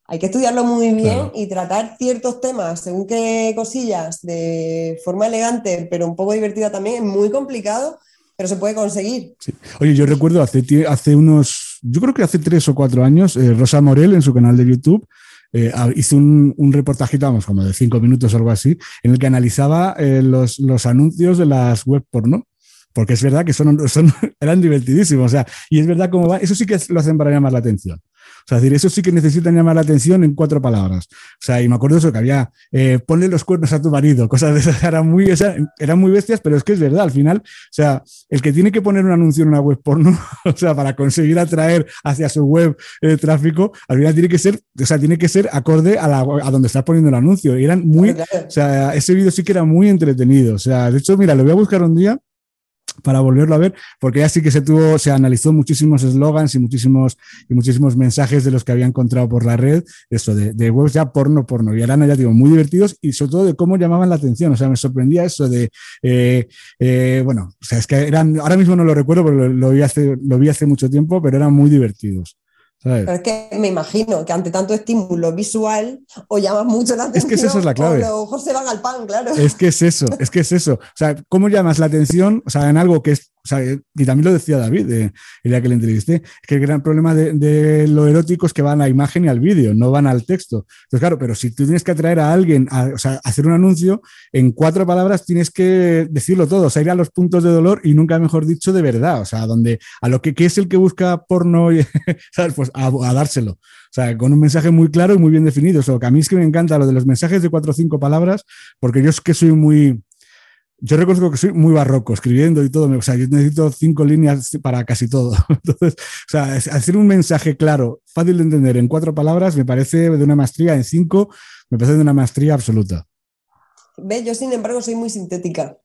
hay que estudiarlo muy bien y tratar ciertos temas, según qué cosillas, de forma elegante, pero un poco divertida también, es muy complicado, pero se puede conseguir. Oye, yo recuerdo hace, hace unos, yo creo que hace tres o cuatro años, eh, Rosa Morel en su canal de YouTube eh, hizo un, un, reportajito, vamos, como de cinco minutos o algo así, en el que analizaba eh, los, los anuncios de las web porno porque es verdad que son, son, eran divertidísimos. O sea, y es verdad cómo va, eso sí que lo hacen para llamar la atención. O sea, es decir, eso sí que necesitan llamar la atención en cuatro palabras. O sea, y me acuerdo eso que había, eh, ponle los cuernos a tu marido, cosas de esas, eran muy, eran muy bestias, pero es que es verdad, al final, o sea, el que tiene que poner un anuncio en una web porno, o sea, para conseguir atraer hacia su web el tráfico, al final tiene que ser, o sea, tiene que ser acorde a, la, a donde estás poniendo el anuncio. Y eran muy, o sea, ese vídeo sí que era muy entretenido. O sea, de hecho, mira, lo voy a buscar un día para volverlo a ver, porque ya sí que se tuvo, se analizó muchísimos eslogans y muchísimos, y muchísimos mensajes de los que había encontrado por la red, eso de, de webs ya porno, porno, y eran ya digo, muy divertidos y sobre todo de cómo llamaban la atención, o sea, me sorprendía eso de, eh, eh, bueno, o sea, es que eran, ahora mismo no lo recuerdo, pero lo, vi hace, lo vi hace mucho tiempo, pero eran muy divertidos. Pero es que me imagino que ante tanto estímulo visual o llamas mucho la atención. Es que esa es la clave. O los ojos se van al pan, claro. Es que es eso, es que es eso. O sea, ¿cómo llamas la atención? O sea, en algo que es y también lo decía David el día que le entrevisté, que el gran problema de, lo erótico es que van a la imagen y al vídeo, no van al texto. Entonces, claro, pero si tú tienes que atraer a alguien, a, sea, hacer un anuncio, en cuatro palabras tienes que decirlo todo, o sea, ir a los puntos de dolor y nunca mejor dicho de verdad, o sea, donde a lo que, es el que busca porno, ¿sabes? Pues a, dárselo. O sea, con un mensaje muy claro y muy bien definido. O que a mí es que me encanta lo de los mensajes de cuatro o cinco palabras, porque yo es que soy muy, yo reconozco que soy muy barroco escribiendo y todo. O sea, yo necesito cinco líneas para casi todo. Entonces, o sea, hacer un mensaje claro, fácil de entender en cuatro palabras, me parece de una maestría, en cinco, me parece de una maestría absoluta. Ve, yo sin embargo soy muy sintética.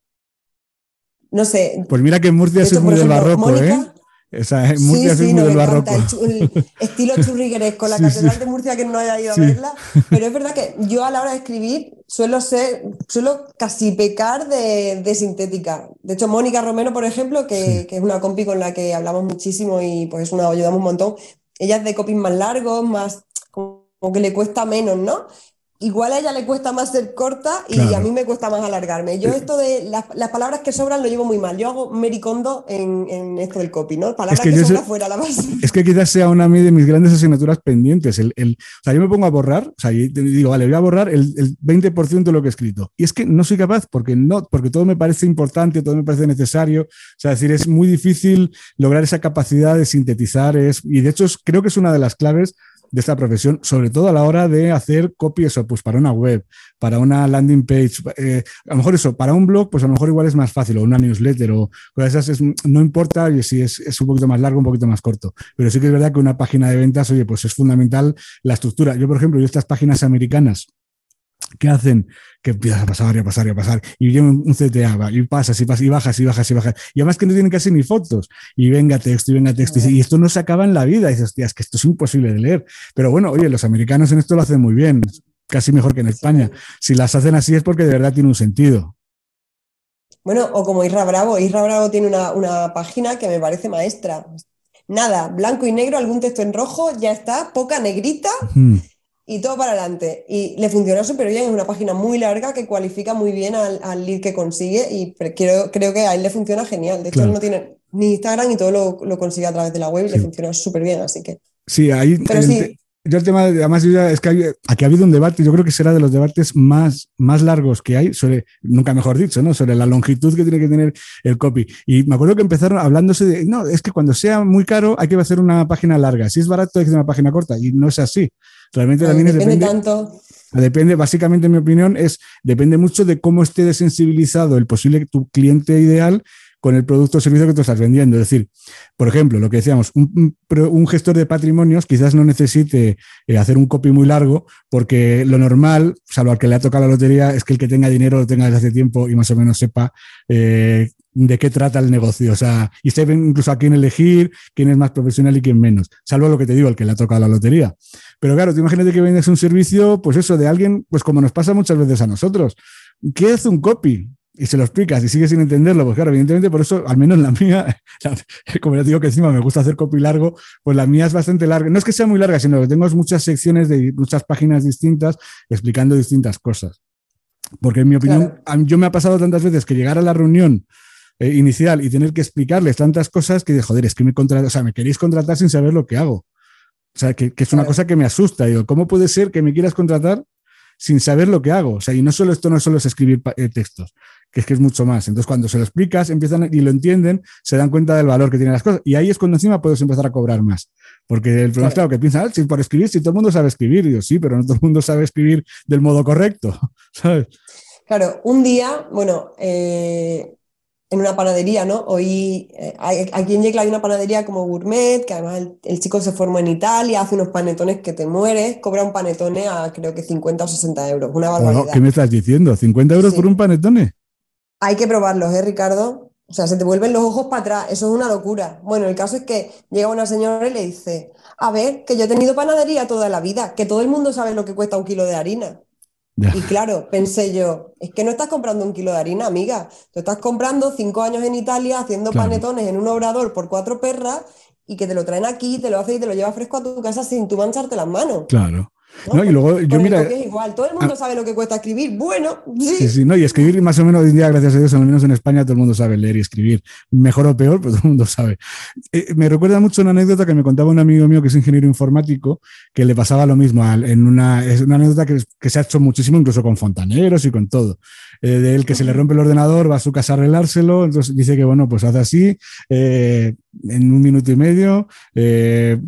No sé. Pues mira que en Murcia es muy del barroco, ¿eh? Esa, Murcia sí, sí, no, barroco. El, estilo churrigueresco, la Catedral de Murcia que no haya ido a verla. Pero es verdad que yo a la hora de escribir suelo ser, suelo casi pecar de, sintética. De hecho, Mónica Romero, por ejemplo, que, es una compi con la que hablamos muchísimo y pues una ayudamos un montón. Ella es de copies más largos, más como que le cuesta menos, ¿no? Igual a ella le cuesta más ser corta y a mí me cuesta más alargarme. Yo esto de las, palabras que sobran lo llevo muy mal. Yo hago mericondo en, en esto del copy, ¿no? Palabras que, sobran fuera la base. Es que quizás sea una de mis grandes asignaturas pendientes. El, el, o sea, yo me pongo a borrar, o sea, y digo, vale, voy a borrar el, el, 20% de lo que he escrito. Y es que no soy capaz porque, no, porque todo me parece importante, todo me parece necesario. O sea, es decir, es muy difícil lograr esa capacidad de sintetizar. Es, y de hecho, creo que es una de las claves de esta profesión, sobre todo a la hora de hacer copy eso, pues para una web, para una landing page, eh, a lo mejor eso, para un blog, pues a lo mejor igual es más fácil, o una newsletter, o cosas esas, no importa si es, es, un poquito más largo, un poquito más corto, pero sí que es verdad que una página de ventas, oye, pues es fundamental la estructura. Yo, por ejemplo, yo estas páginas americanas, ¿Qué hacen? Que empiezas a pasar y a pasar y a pasar. Y viene un CTA, y pasas y pasas y bajas y bajas y bajas. Y además que no tienen casi ni fotos. Y venga texto y venga texto. Y, esto no se acaba en la vida. Y dices, hostia, es que esto es imposible de leer. Pero bueno, oye, los americanos en esto lo hacen muy bien. Casi mejor que en España. Si las hacen así es porque de verdad tiene un sentido. Bueno, o como Isra Bravo. Isra Bravo tiene una, página que me parece maestra. Nada, blanco y negro, algún texto en rojo, ya está, poca negrita y todo para adelante. Y le funciona súper bien, es una página muy larga que cualifica muy bien al, al lead que consigue y creo, creo que a él le funciona genial. De hecho, él no tiene ni Instagram y todo lo, lo consigue a través de la web y le funciona súper bien, así que... Sí, ahí... Pero sí, yo el tema, además, es que aquí ha habido un debate, yo creo que será de los debates más, más largos que hay sobre, nunca mejor dicho, ¿no? Sobre la longitud que tiene que tener el copy. Y me acuerdo que empezaron hablándose de, no, es que cuando sea muy caro hay que hacer una página larga. Si es barato hay que hacer una página corta. Y no es así. Realmente también depende, depende tanto. Depende, básicamente, en mi opinión, es depende mucho de cómo esté desensibilizado el posible tu cliente ideal con el producto o servicio que tú estás vendiendo. Es decir, por ejemplo, lo que decíamos, un, gestor de patrimonios quizás no necesite eh, hacer un copy muy largo porque lo normal, salvo al que le ha tocado la lotería, es que el que tenga dinero lo tenga desde hace tiempo y más o menos sepa eh, de qué trata el negocio. O sea, y sepa incluso a quién elegir, quién es más profesional y quién menos. Salvo lo que te digo, el que le ha tocado la lotería. Pero claro, tú imagínate que vendes un servicio, pues eso, de alguien, pues como nos pasa muchas veces a nosotros. ¿Qué hace un copy? Y se lo explicas y sigues sin entenderlo, pues claro, evidentemente por eso, al menos la mía, como ya digo que encima me gusta hacer copy largo, pues la mía es bastante larga. No es que sea muy larga, sino que tengo muchas secciones de muchas páginas distintas explicando distintas cosas. Porque en mi opinión, yo me ha pasado tantas veces que llegar a la reunión eh, inicial y tener que explicarles tantas cosas que de joder, es que me o sea, me queréis contratar sin saber lo que hago. O sea, que, que es una cosa que me asusta. Digo, ¿cómo puede ser que me quieras contratar sin saber lo que hago? O sea, y no solo esto no solo es escribir eh, textos, que es que es mucho más. Entonces, cuando se lo explicas, empiezan y lo entienden, se dan cuenta del valor que tienen las cosas. Y ahí es cuando encima puedes empezar a cobrar más. Porque el problema es claro que piensan, ah, si por escribir, si todo el mundo sabe escribir, yo sí, pero no todo el mundo sabe escribir del modo correcto, ¿sabes? Claro, un día, bueno, eh, en una panadería, ¿no? Hoy, eh, aquí en Yecla hay una panadería como Gourmet, que además el, chico se formó en Italia, hace unos panetones que te mueres, cobra un panetone a creo que 50 o 60 euros, una barbaridad. ¿Qué me estás diciendo? ¿50 euros por un panetone? Hay que probarlos, ¿eh, Ricardo? O sea, se te vuelven los ojos para atrás, eso es una locura. Bueno, el caso es que llega una señora y le dice, a ver, que yo he tenido panadería toda la vida, que todo el mundo sabe lo que cuesta un kilo de harina. Y claro, pensé yo, es que no estás comprando un kilo de harina, amiga. Tú estás comprando cinco años en Italia haciendo panetones en un obrador por cuatro perras y que te lo traen aquí, te lo haces y te lo llevas fresco a tu casa sin tú mancharte las manos. Claro. ¿No? y luego yo mira. Es igual, todo el mundo ah. sabe lo que cuesta escribir. Bueno, sí. Sí, sí, no, y escribir más o menos hoy en día, gracias a Dios, al menos en España, todo el mundo sabe leer y escribir. Mejor o peor, pero todo el mundo sabe. Eh, me recuerda mucho una anécdota que me contaba un amigo mío que es ingeniero informático, que le pasaba lo mismo. En una, es una anécdota que, que se ha hecho muchísimo, incluso con fontaneros y con todo. Eh, de él que se le rompe el ordenador, va a su casa a arreglárselo, entonces dice que bueno, pues hace así, eh, en un minuto y medio, eh,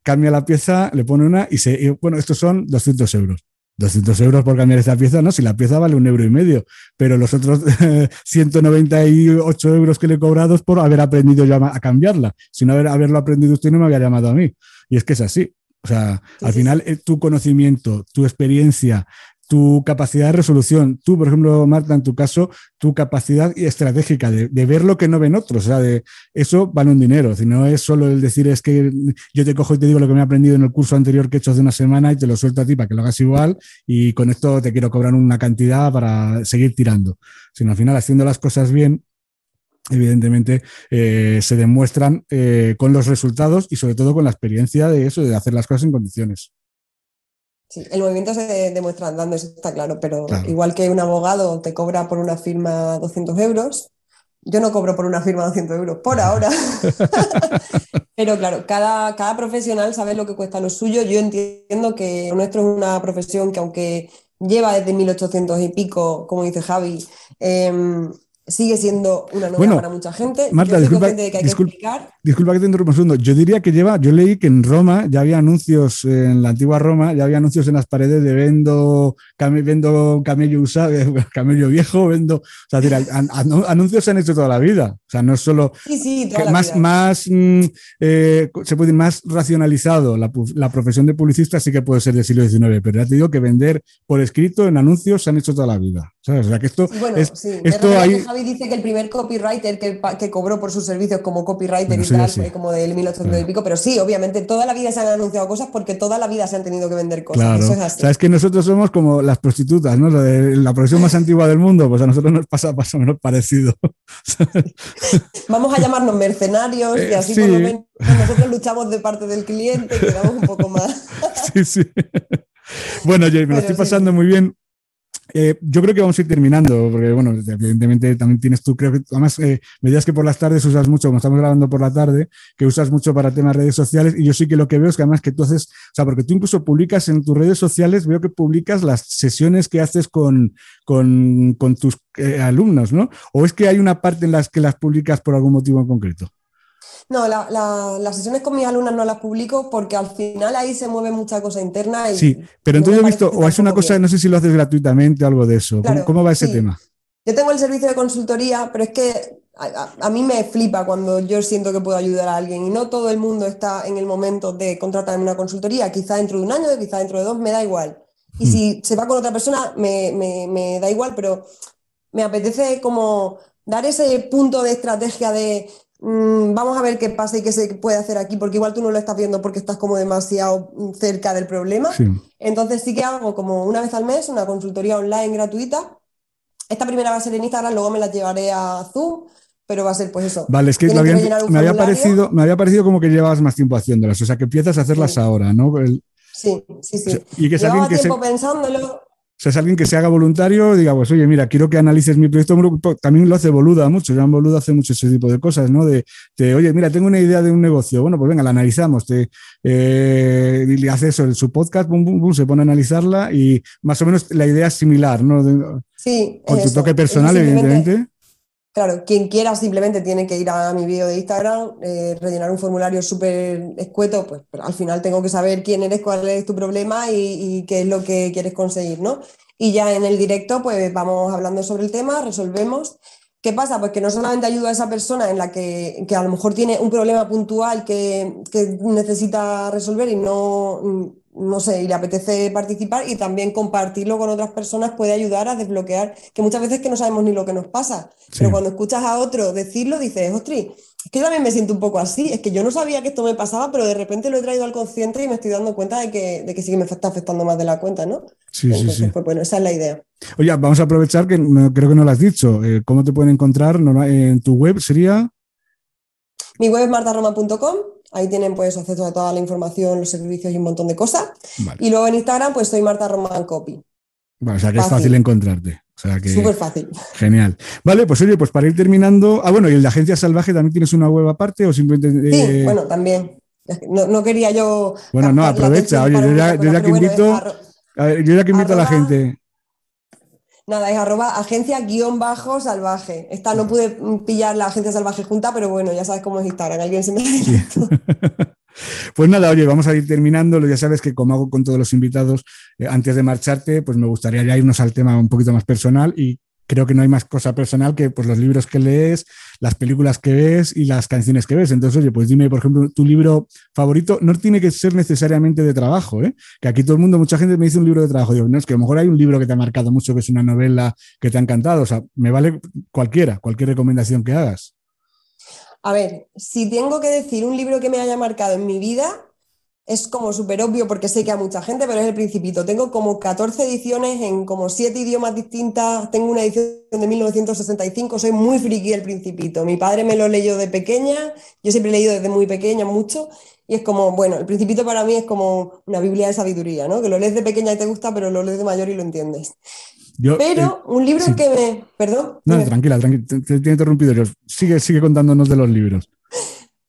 cambia la pieza, le pone una y se, bueno, estos son 200 euros. 200 euros por cambiar esta pieza, no, si la pieza vale un euro y medio, pero los otros 198 euros que le he cobrado es por haber aprendido ya a cambiarla. Si no haber, haberlo aprendido usted no me había llamado a mí. Y es que es así. O sea, al final tu conocimiento, tu experiencia, tu capacidad de resolución. Tú, por ejemplo, Marta, en tu caso, tu capacidad estratégica de, ver lo que no ven otros. O sea, de eso vale un dinero. Si no es solo el decir es que yo te cojo y te digo lo que me he aprendido en el curso anterior que he hecho hace una semana y te lo suelto a ti para que lo hagas igual y con esto te quiero cobrar una cantidad para seguir tirando. Sino al final haciendo las cosas bien, evidentemente eh, se demuestran eh, con los resultados y sobre todo con la experiencia de eso, de hacer las cosas en condiciones. Sí, el movimiento se demuestra andando, eso está claro, pero igual que un abogado te cobra por una firma 200 euros, yo no cobro por una firma 200 euros, por ahora. pero claro, cada, cada profesional sabe lo que cuesta lo suyo. Yo entiendo que nuestro es una profesión que aunque lleva desde 1800 y pico, como dice Javi, em, sigue siendo una novela para mucha gente. Marta, disculpa, que, disculpa, que te interrumpa un segundo. Yo diría que lleva, yo leí que en Roma ya había anuncios, en la antigua Roma, ya había anuncios en las paredes de vendo, vendo camello usado, camello viejo, vendo. O sea, anuncios se han hecho toda la vida. O sea, no es solo. Sí, sí, más, más mm, eh, se puede decir, más racionalizado. La, la, profesión de publicista sí que puede ser del siglo XIX, pero ya te digo que vender por escrito en anuncios se han hecho toda la vida. ¿Sabes? O sea, que esto. Bueno, es, sí. esto Javi dice que el primer copywriter que, que cobró por sus servicios como copywriter y tal fue como del 1800 y pico, pero sí, obviamente toda la vida se han anunciado cosas porque toda la vida se han tenido que vender cosas. Claro. Eso es así. Sabes que nosotros somos como las prostitutas, ¿no? La, profesión más antigua del mundo, pues a nosotros nos pasa más o menos parecido. Vamos a llamarnos mercenarios y eh, así por lo menos nosotros luchamos de parte del cliente y quedamos un poco más. sí, sí. Bueno, Jay, me lo estoy pasando muy bien. Eh, yo creo que vamos a ir terminando, porque bueno, evidentemente también tienes tú, creo que además eh, me digas que por las tardes usas mucho, como estamos grabando por la tarde, que usas mucho para temas redes sociales, y yo sí que lo que veo es que además que tú haces, o sea, porque tú incluso publicas en tus redes sociales, veo que publicas las sesiones que haces con, con, tus eh, alumnos, ¿no? ¿O es que hay una parte en las que las publicas por algún motivo en concreto? No, las sesiones con mis alumnas no las publico porque al final ahí se mueve mucha cosa interna. Y sí, pero entonces he visto, o es una cosa, no sé si lo haces gratuitamente o algo de eso. ¿Cómo, va ese tema? Yo tengo el servicio de consultoría, pero es que a, mí me flipa cuando yo siento que puedo ayudar a alguien y no todo el mundo está en el momento de contratar en una consultoría, quizá dentro de un año, quizá dentro de dos, me da igual. Y hmm. si se va con otra persona, me, me da igual, pero me apetece como dar ese punto de estrategia de Mm, vamos a ver qué pasa y qué se puede hacer aquí, porque igual tú no lo estás viendo porque estás como demasiado cerca del problema. Entonces sí que hago como una vez al mes una consultoría online gratuita. Esta primera va a ser en Instagram, luego me la llevaré a Zoom, pero va a ser pues eso. Vale, es que, me, había parecido, me había parecido como que llevabas más tiempo haciéndolas, o sea que empiezas a hacerlas ahora, ¿no? Sí, sí, sí. Y que Llevaba tiempo pensándolo sea, es alguien que se haga voluntario, diga, pues oye, mira, quiero que analices mi proyecto. También lo hace Boluda mucho. Joan Boluda hace mucho ese tipo de cosas, ¿no? De, oye, mira, tengo una idea de un negocio. Bueno, pues venga, la analizamos. Te, eh, y hace eso, en su podcast, se pone a analizarla y más o menos la idea es similar, ¿no? sí. Con tu toque personal, evidentemente. Claro, quien quiera simplemente tiene que ir a mi vídeo de Instagram, eh, rellenar un formulario súper escueto, pues al final tengo que saber quién eres, cuál es tu problema y, qué es lo que quieres conseguir, ¿no? Y ya en el directo, pues vamos hablando sobre el tema, resolvemos. ¿Qué pasa? Pues que no solamente ayuda a esa persona en la que, que a lo mejor tiene un problema puntual que, que necesita resolver y no, no sé, y le apetece participar y también compartirlo con otras personas puede ayudar a desbloquear, que muchas veces que no sabemos ni lo que nos pasa, pero cuando escuchas a otro decirlo, dices, ostras, es que yo también me siento un poco así, es que yo no sabía que esto me pasaba, pero de repente lo he traído al consciente y me estoy dando cuenta de que, de que sí que me está afectando más de la cuenta, ¿no? Sí, sí, sí. Pues bueno, esa es la idea. Oye, vamos a aprovechar que creo que no lo has dicho. Eh, ¿Cómo te pueden encontrar en tu web? ¿Sería? Mi web es martaroma.com Ahí tienen pues acceso a toda la información, los servicios y un montón de cosas. Y luego en Instagram pues soy Marta Román Copy. o sea que es fácil encontrarte. O Súper fácil. Genial. Vale, pues oye, pues para ir terminando. Ah, bueno, y el de Agencia Salvaje también tienes una web aparte o simplemente. Sí, eh, bueno, también. No, quería yo. Bueno, no, aprovecha. Oye, yo ya, que invito. yo ya que invito a la gente Nada, es arroba agencia guion bajo salvaje. Esta no pude pillar la agencia salvaje junta, pero bueno, ya sabes cómo es Instagram. Alguien se me Pues nada, oye, vamos a ir terminando. Ya sabes que como hago con todos los invitados, eh, antes de marcharte, pues me gustaría ya irnos al tema un poquito más personal y creo que no hay más cosa personal que pues, los libros que lees, las películas que ves y las canciones que ves. Entonces, oye, pues dime, por ejemplo, tu libro favorito no tiene que ser necesariamente de trabajo, ¿eh? que aquí todo el mundo, mucha gente me dice un libro de trabajo. Digo, no, es que a lo mejor hay un libro que te ha marcado mucho, que es una novela que te ha encantado. O sea, me vale cualquiera, cualquier recomendación que hagas. A ver, si tengo que decir un libro que me haya marcado en mi vida, es como súper obvio porque sé que a mucha gente, pero es el principito. Tengo como 14 ediciones en como 7 idiomas distintas. Tengo una edición de 1965, soy muy friki el principito. Mi padre me lo leyó de pequeña, yo siempre he leído desde muy pequeña mucho. Y es como, bueno, el principito para mí es como una Biblia de sabiduría, ¿no? Que lo lees de pequeña y te gusta, pero lo lees de mayor y lo entiendes. pero eh, un libro que me... Perdón. No, tranquila, tranquila, te, he interrumpido. Sigue, sigue contándonos de los libros.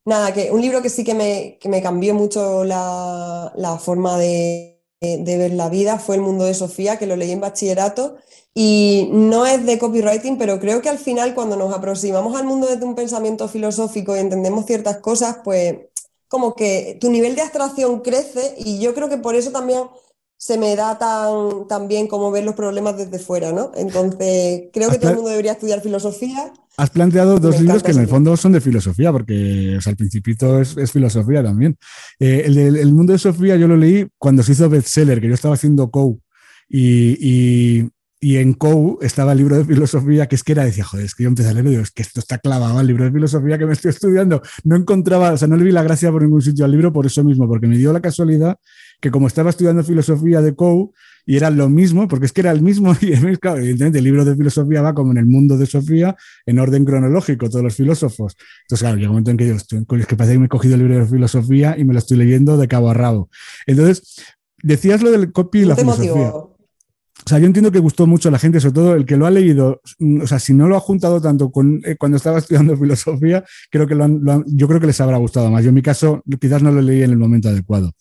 Nada, que un libro que sí que me, cambió mucho la, forma de, ver la vida fue El mundo de Sofía, que lo leí en bachillerato. Y no es de copywriting, pero creo que al final cuando nos aproximamos al mundo desde un pensamiento filosófico y entendemos ciertas cosas, pues como que tu nivel de abstracción crece y yo creo que por eso también se me da tan, tan bien como ver los problemas desde fuera, ¿no? Entonces, creo que todo el mundo debería estudiar filosofía. Has planteado dos libros que en el fondo son de filosofía, porque o sea, el Principito es, filosofía también. Eh, el, el mundo de Sofía yo lo leí cuando se hizo bestseller, que yo estaba haciendo COU. Y, y, en COU estaba el libro de filosofía, que es que era, decía, joder, es que yo empecé a leerlo y digo, es que esto está clavado el libro de filosofía que me estoy estudiando. No encontraba, o sea, no le vi la gracia por ningún sitio al libro por eso mismo, porque me dio la casualidad que como estaba estudiando filosofía de COU y era lo mismo, porque es que era el mismo, y evidentemente el libro de filosofía va como en el mundo de Sofía, en orden cronológico, todos los filósofos. Entonces, claro, llega un momento en que yo, estoy, es que parece que me he cogido el libro de filosofía y me lo estoy leyendo de cabo a rabo. Entonces, decías lo del copy y la filosofía. O sea, yo entiendo que gustó mucho a la gente, sobre todo el que lo ha leído, mm, o sea, si no lo ha juntado tanto con eh, cuando estaba estudiando filosofía, creo que lo han, yo creo que les habrá gustado más. Yo en mi caso quizás no lo leí en el momento adecuado.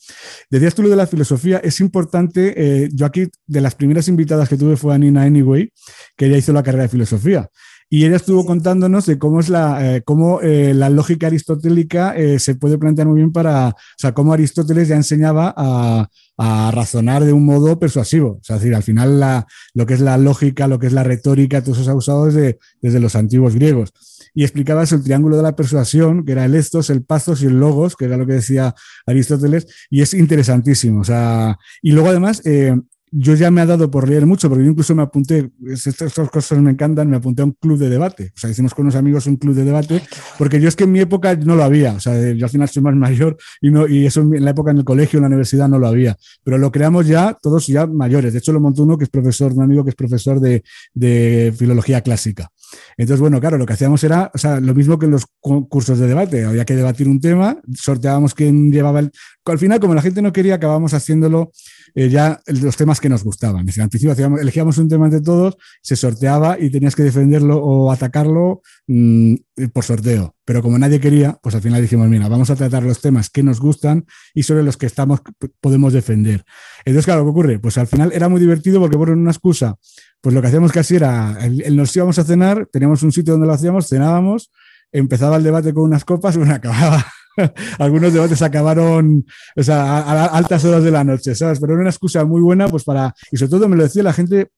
Decías tú lo de la filosofía, es importante, eh, yo aquí de las primeras invitadas que tuve fue a Nina Anyway, que ella hizo la carrera de filosofía. Y ella estuvo contándonos de cómo es la, eh, cómo, la lógica aristotélica se puede plantear muy bien para, o sea, cómo Aristóteles ya enseñaba a, a razonar de un modo persuasivo. O sea, decir, al final la, lo que es la lógica, lo que es la retórica, todo eso se ha usado desde, desde los antiguos griegos. Y explicabas el triángulo de la persuasión, que era el estos, el pathos y el logos, que era lo que decía Aristóteles, y es interesantísimo. O sea, y luego además, eh, yo ya me ha dado por leer mucho, porque yo incluso me apunté, estas, cosas me encantan, me apunté a un club de debate. O sea, hicimos con unos amigos un club de debate, porque yo es que en mi época no lo había. O sea, yo al final soy más mayor y, no, y eso en la época en el colegio, en la universidad no lo había. Pero lo creamos ya, todos ya mayores. De hecho, lo montó uno que es profesor, un amigo que es profesor de, de filología clásica. Entonces, bueno, claro, lo que hacíamos era, o sea, lo mismo que en los cursos de debate. Había que debatir un tema, sorteábamos quién llevaba el. Al final, como la gente no quería, acabamos haciéndolo eh, ya los temas que nos gustaban. principio elegíamos un tema de todos, se sorteaba y tenías que defenderlo o atacarlo mm, por sorteo. Pero como nadie quería, pues al final dijimos, mira, vamos a tratar los temas que nos gustan y sobre los que estamos podemos defender. Entonces, claro, ¿qué ocurre? Pues al final era muy divertido porque por una excusa, pues lo que hacíamos casi era, nos íbamos a cenar, teníamos un sitio donde lo hacíamos, cenábamos, empezaba el debate con unas copas, y bueno, acababa algunos debates acabaron a, altas horas de la noche, ¿sabes? Pero era una excusa muy buena, pues para, y sobre todo me lo decía la gente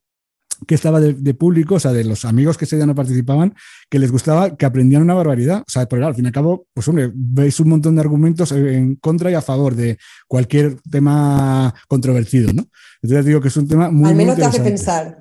que estaba de, público, o sea, de los amigos que ese día no participaban, que les gustaba, que aprendían una barbaridad. O sea, pero al fin y al cabo, pues hombre, veis un montón de argumentos en contra y a favor de cualquier tema controvertido, ¿no? Entonces digo que es un tema muy... Al menos te hace pensar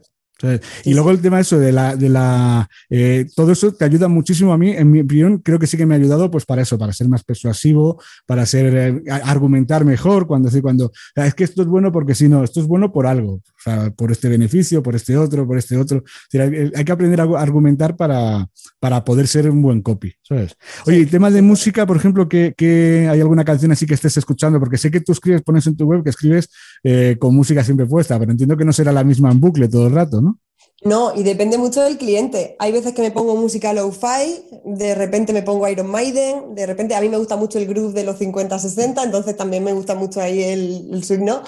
y luego el tema eso de la, de la eh, todo eso te ayuda muchísimo a mí, en mi opinión, creo que sí que me ha ayudado pues para eso, para ser más persuasivo, para ser, eh, argumentar mejor, cuando cuando, es que esto es bueno porque si no, esto es bueno por algo, o sea, por este beneficio, por este otro, por este otro. hay, que aprender a argumentar para, para poder ser un buen copy, ¿sabes? Oye, y tema de música, por ejemplo, que, que, hay alguna canción así que estés escuchando, porque sé que tú escribes, pones en tu web que escribes eh, con música siempre puesta, pero entiendo que no será la misma en bucle todo el rato, ¿no? No, y depende mucho del cliente. Hay veces que me pongo música low-fi, de repente me pongo Iron Maiden, de repente a mí me gusta mucho el groove de los 50-60, entonces también me gusta mucho ahí el, el swing, ¿no?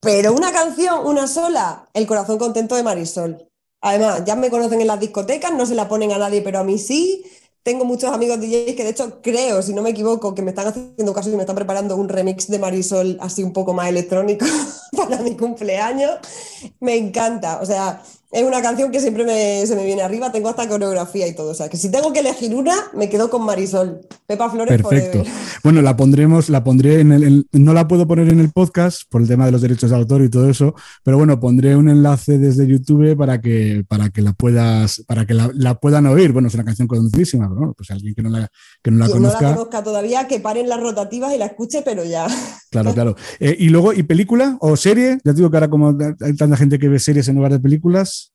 Pero una canción, una sola, El corazón contento de Marisol. Además, ya me conocen en las discotecas, no se la ponen a nadie, pero a mí sí. Tengo muchos amigos DJs que de hecho creo, si no me equivoco, que me están haciendo caso y me están preparando un remix de Marisol así un poco más electrónico para mi cumpleaños. Me encanta. O sea, es una canción que siempre se me viene arriba, tengo hasta coreografía y todo. O sea, que si tengo que elegir una, me quedo con Marisol. Pepa Flores. Perfecto. Bueno, la pondremos, la pondré en el, no la puedo poner en el podcast por el tema de los derechos de autor y todo eso, pero bueno, pondré un enlace desde YouTube para que, para que la puedas, para que la, puedan oír. Bueno, es una canción conocidísima, pero bueno, pues alguien que no la, que no la conozca. no la conozca todavía, que paren las rotativas y la escuche, pero ya. Claro, claro. Eh, y luego, ¿y película o serie? Ya digo que ahora como hay tanta gente que ve series en lugar de películas,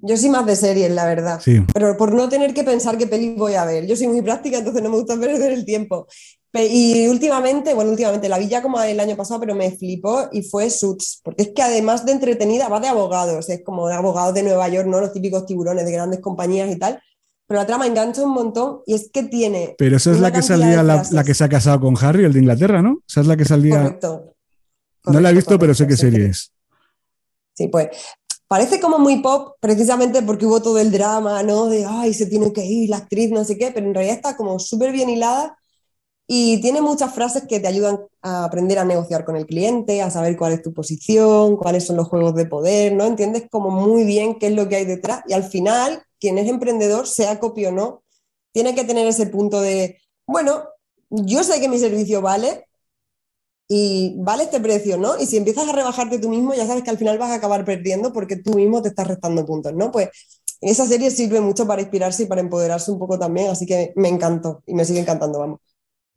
yo soy más de series, la verdad. Pero por no tener que pensar qué peli voy a ver. Yo soy muy práctica, entonces no me gusta perder el tiempo. Y últimamente, bueno, últimamente la vi ya como el año pasado, pero me flipó y fue Suits, porque es que además de entretenida va de abogados, es como de abogados de Nueva York, ¿no? Los típicos tiburones de grandes compañías y tal. Pero la trama engancha un montón y es que tiene. Pero esa es la que salía, la, que se ha casado con Harry, el de Inglaterra, ¿no? Esa es la que salía. Correcto. no la he visto, pero sé qué serie es. Sí, pues Parece como muy pop, precisamente porque hubo todo el drama, ¿no? De, ay, se tiene que ir la actriz, no sé qué, pero en realidad está como súper bien hilada y tiene muchas frases que te ayudan a aprender a negociar con el cliente, a saber cuál es tu posición, cuáles son los juegos de poder, ¿no? Entiendes como muy bien qué es lo que hay detrás y al final, quien es emprendedor, sea copio o no, tiene que tener ese punto de, bueno, yo sé que mi servicio vale, y vale este precio, ¿no? Y si empiezas a rebajarte tú mismo, ya sabes que al final vas a acabar perdiendo porque tú mismo te estás restando puntos, ¿no? Pues esa serie sirve mucho para inspirarse y para empoderarse un poco también, así que me encantó y me sigue encantando, vamos.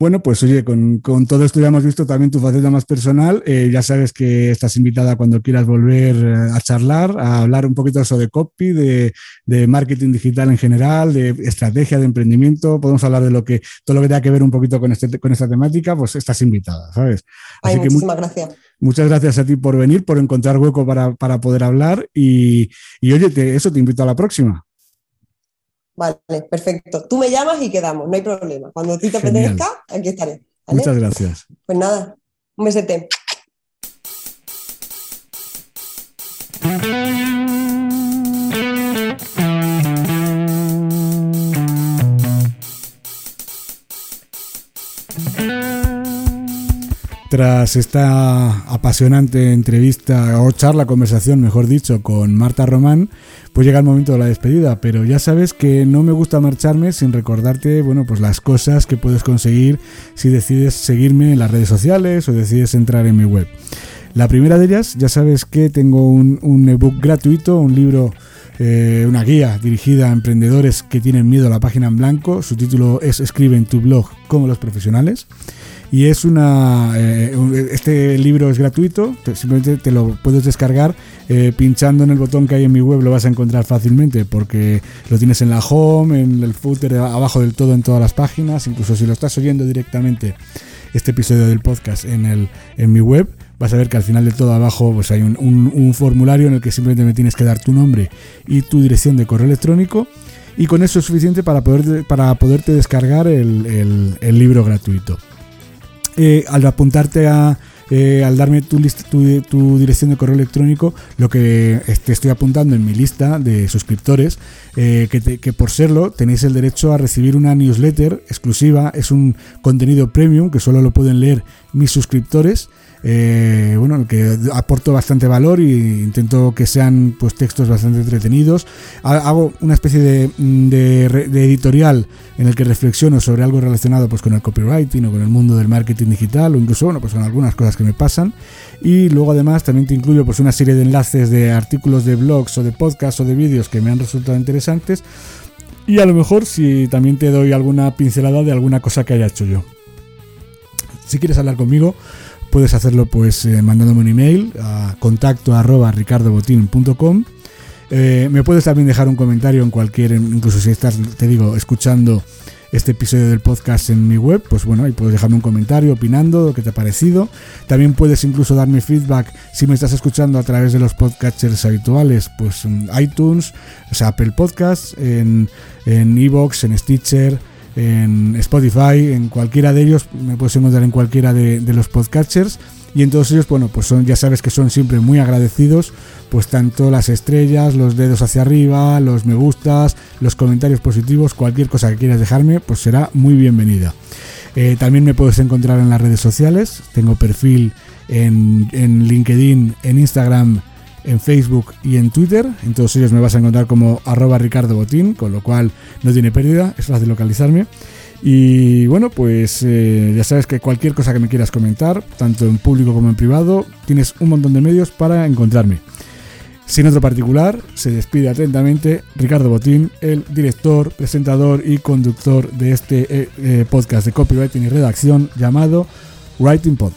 Bueno, pues oye, con, todo esto ya hemos visto también tu faceta más personal. Eh, ya sabes que estás invitada cuando quieras volver eh, a charlar, a hablar un poquito de eso de copy, de, marketing digital en general, de estrategia de emprendimiento. Podemos hablar de lo que, todo lo que tenga que ver un poquito con, este, con esta temática, pues estás invitada, ¿sabes? Así muchísimas gracias. Muchas gracias a ti por venir, por encontrar hueco para, poder hablar y, oye, eso te invito a la próxima. Vale, perfecto. Tú me llamas y quedamos, no hay problema. Cuando a ti te apetezca, aquí estaré. Muchas gracias. Pues nada, un besete. Tras esta apasionante entrevista o charla, conversación, mejor dicho, con Marta Román, pues llega el momento de la despedida, pero ya sabes que no me gusta marcharme sin recordarte, bueno, pues las cosas que puedes conseguir si decides seguirme en las redes sociales o decides entrar en mi web. La primera de ellas, ya sabes que tengo un, ebook gratuito, un libro, eh, una guía dirigida a emprendedores que tienen miedo a la página en blanco. Su título es Escribe en tu blog como los profesionales. Y es una. Eh, este libro es gratuito, simplemente te lo puedes descargar eh, pinchando en el botón que hay en mi web, lo vas a encontrar fácilmente porque lo tienes en la home, en el footer, abajo del todo, en todas las páginas, incluso si lo estás oyendo directamente este episodio del podcast en, el, en mi web, vas a ver que al final de todo abajo pues hay un, formulario en el que simplemente me tienes que dar tu nombre y tu dirección de correo electrónico y con eso es suficiente para, poder, para poderte descargar el, libro gratuito. Eh, al apuntarte a, eh, al darme tu, lista, tu, dirección de correo electrónico, lo que te estoy apuntando en mi lista de suscriptores, eh, que, por serlo tenéis el derecho a recibir una newsletter exclusiva, es un contenido premium que solo lo pueden leer mis suscriptores eh, bueno, que aporto bastante valor y intento que sean pues textos bastante entretenidos. Hago una especie de, editorial en el que reflexiono sobre algo relacionado pues con el copywriting o con el mundo del marketing digital o incluso bueno, pues con algunas cosas que me pasan. Y luego además también te incluyo pues una serie de enlaces de artículos de blogs o de podcasts o de vídeos que me han resultado interesantes. Y a lo mejor si también te doy alguna pincelada de alguna cosa que haya hecho yo. Si quieres hablar conmigo, Puedes hacerlo pues eh, mandándome un email a contacto arroba ricardobotín.com. Eh, me puedes también dejar un comentario en cualquier, incluso si estás, te digo, escuchando este episodio del podcast en mi web, pues bueno, ahí puedes dejarme un comentario opinando lo que te ha parecido. También puedes incluso darme feedback si me estás escuchando a través de los podcasters habituales, pues en iTunes, o sea, Apple Podcasts, en Evox, en, en Stitcher, en Spotify, en cualquiera de ellos, me puedes encontrar en cualquiera de, los podcasters. Y en todos ellos, bueno, pues son, ya sabes que son siempre muy agradecidos, pues tanto las estrellas, los dedos hacia arriba, los me gustas, los comentarios positivos, cualquier cosa que quieras dejarme, pues será muy bienvenida. Eh, también me puedes encontrar en las redes sociales, tengo perfil en, en LinkedIn, en Instagram en Facebook y en Twitter. En todos ellos me vas a encontrar como arroba Ricardo Botín, con lo cual no tiene pérdida, es fácil localizarme. Y bueno, pues eh, ya sabes que cualquier cosa que me quieras comentar, tanto en público como en privado, tienes un montón de medios para encontrarme. Sin otro particular, se despide atentamente Ricardo Botín, el director, presentador y conductor de este eh, eh, podcast de copywriting y redacción llamado Writing Pod.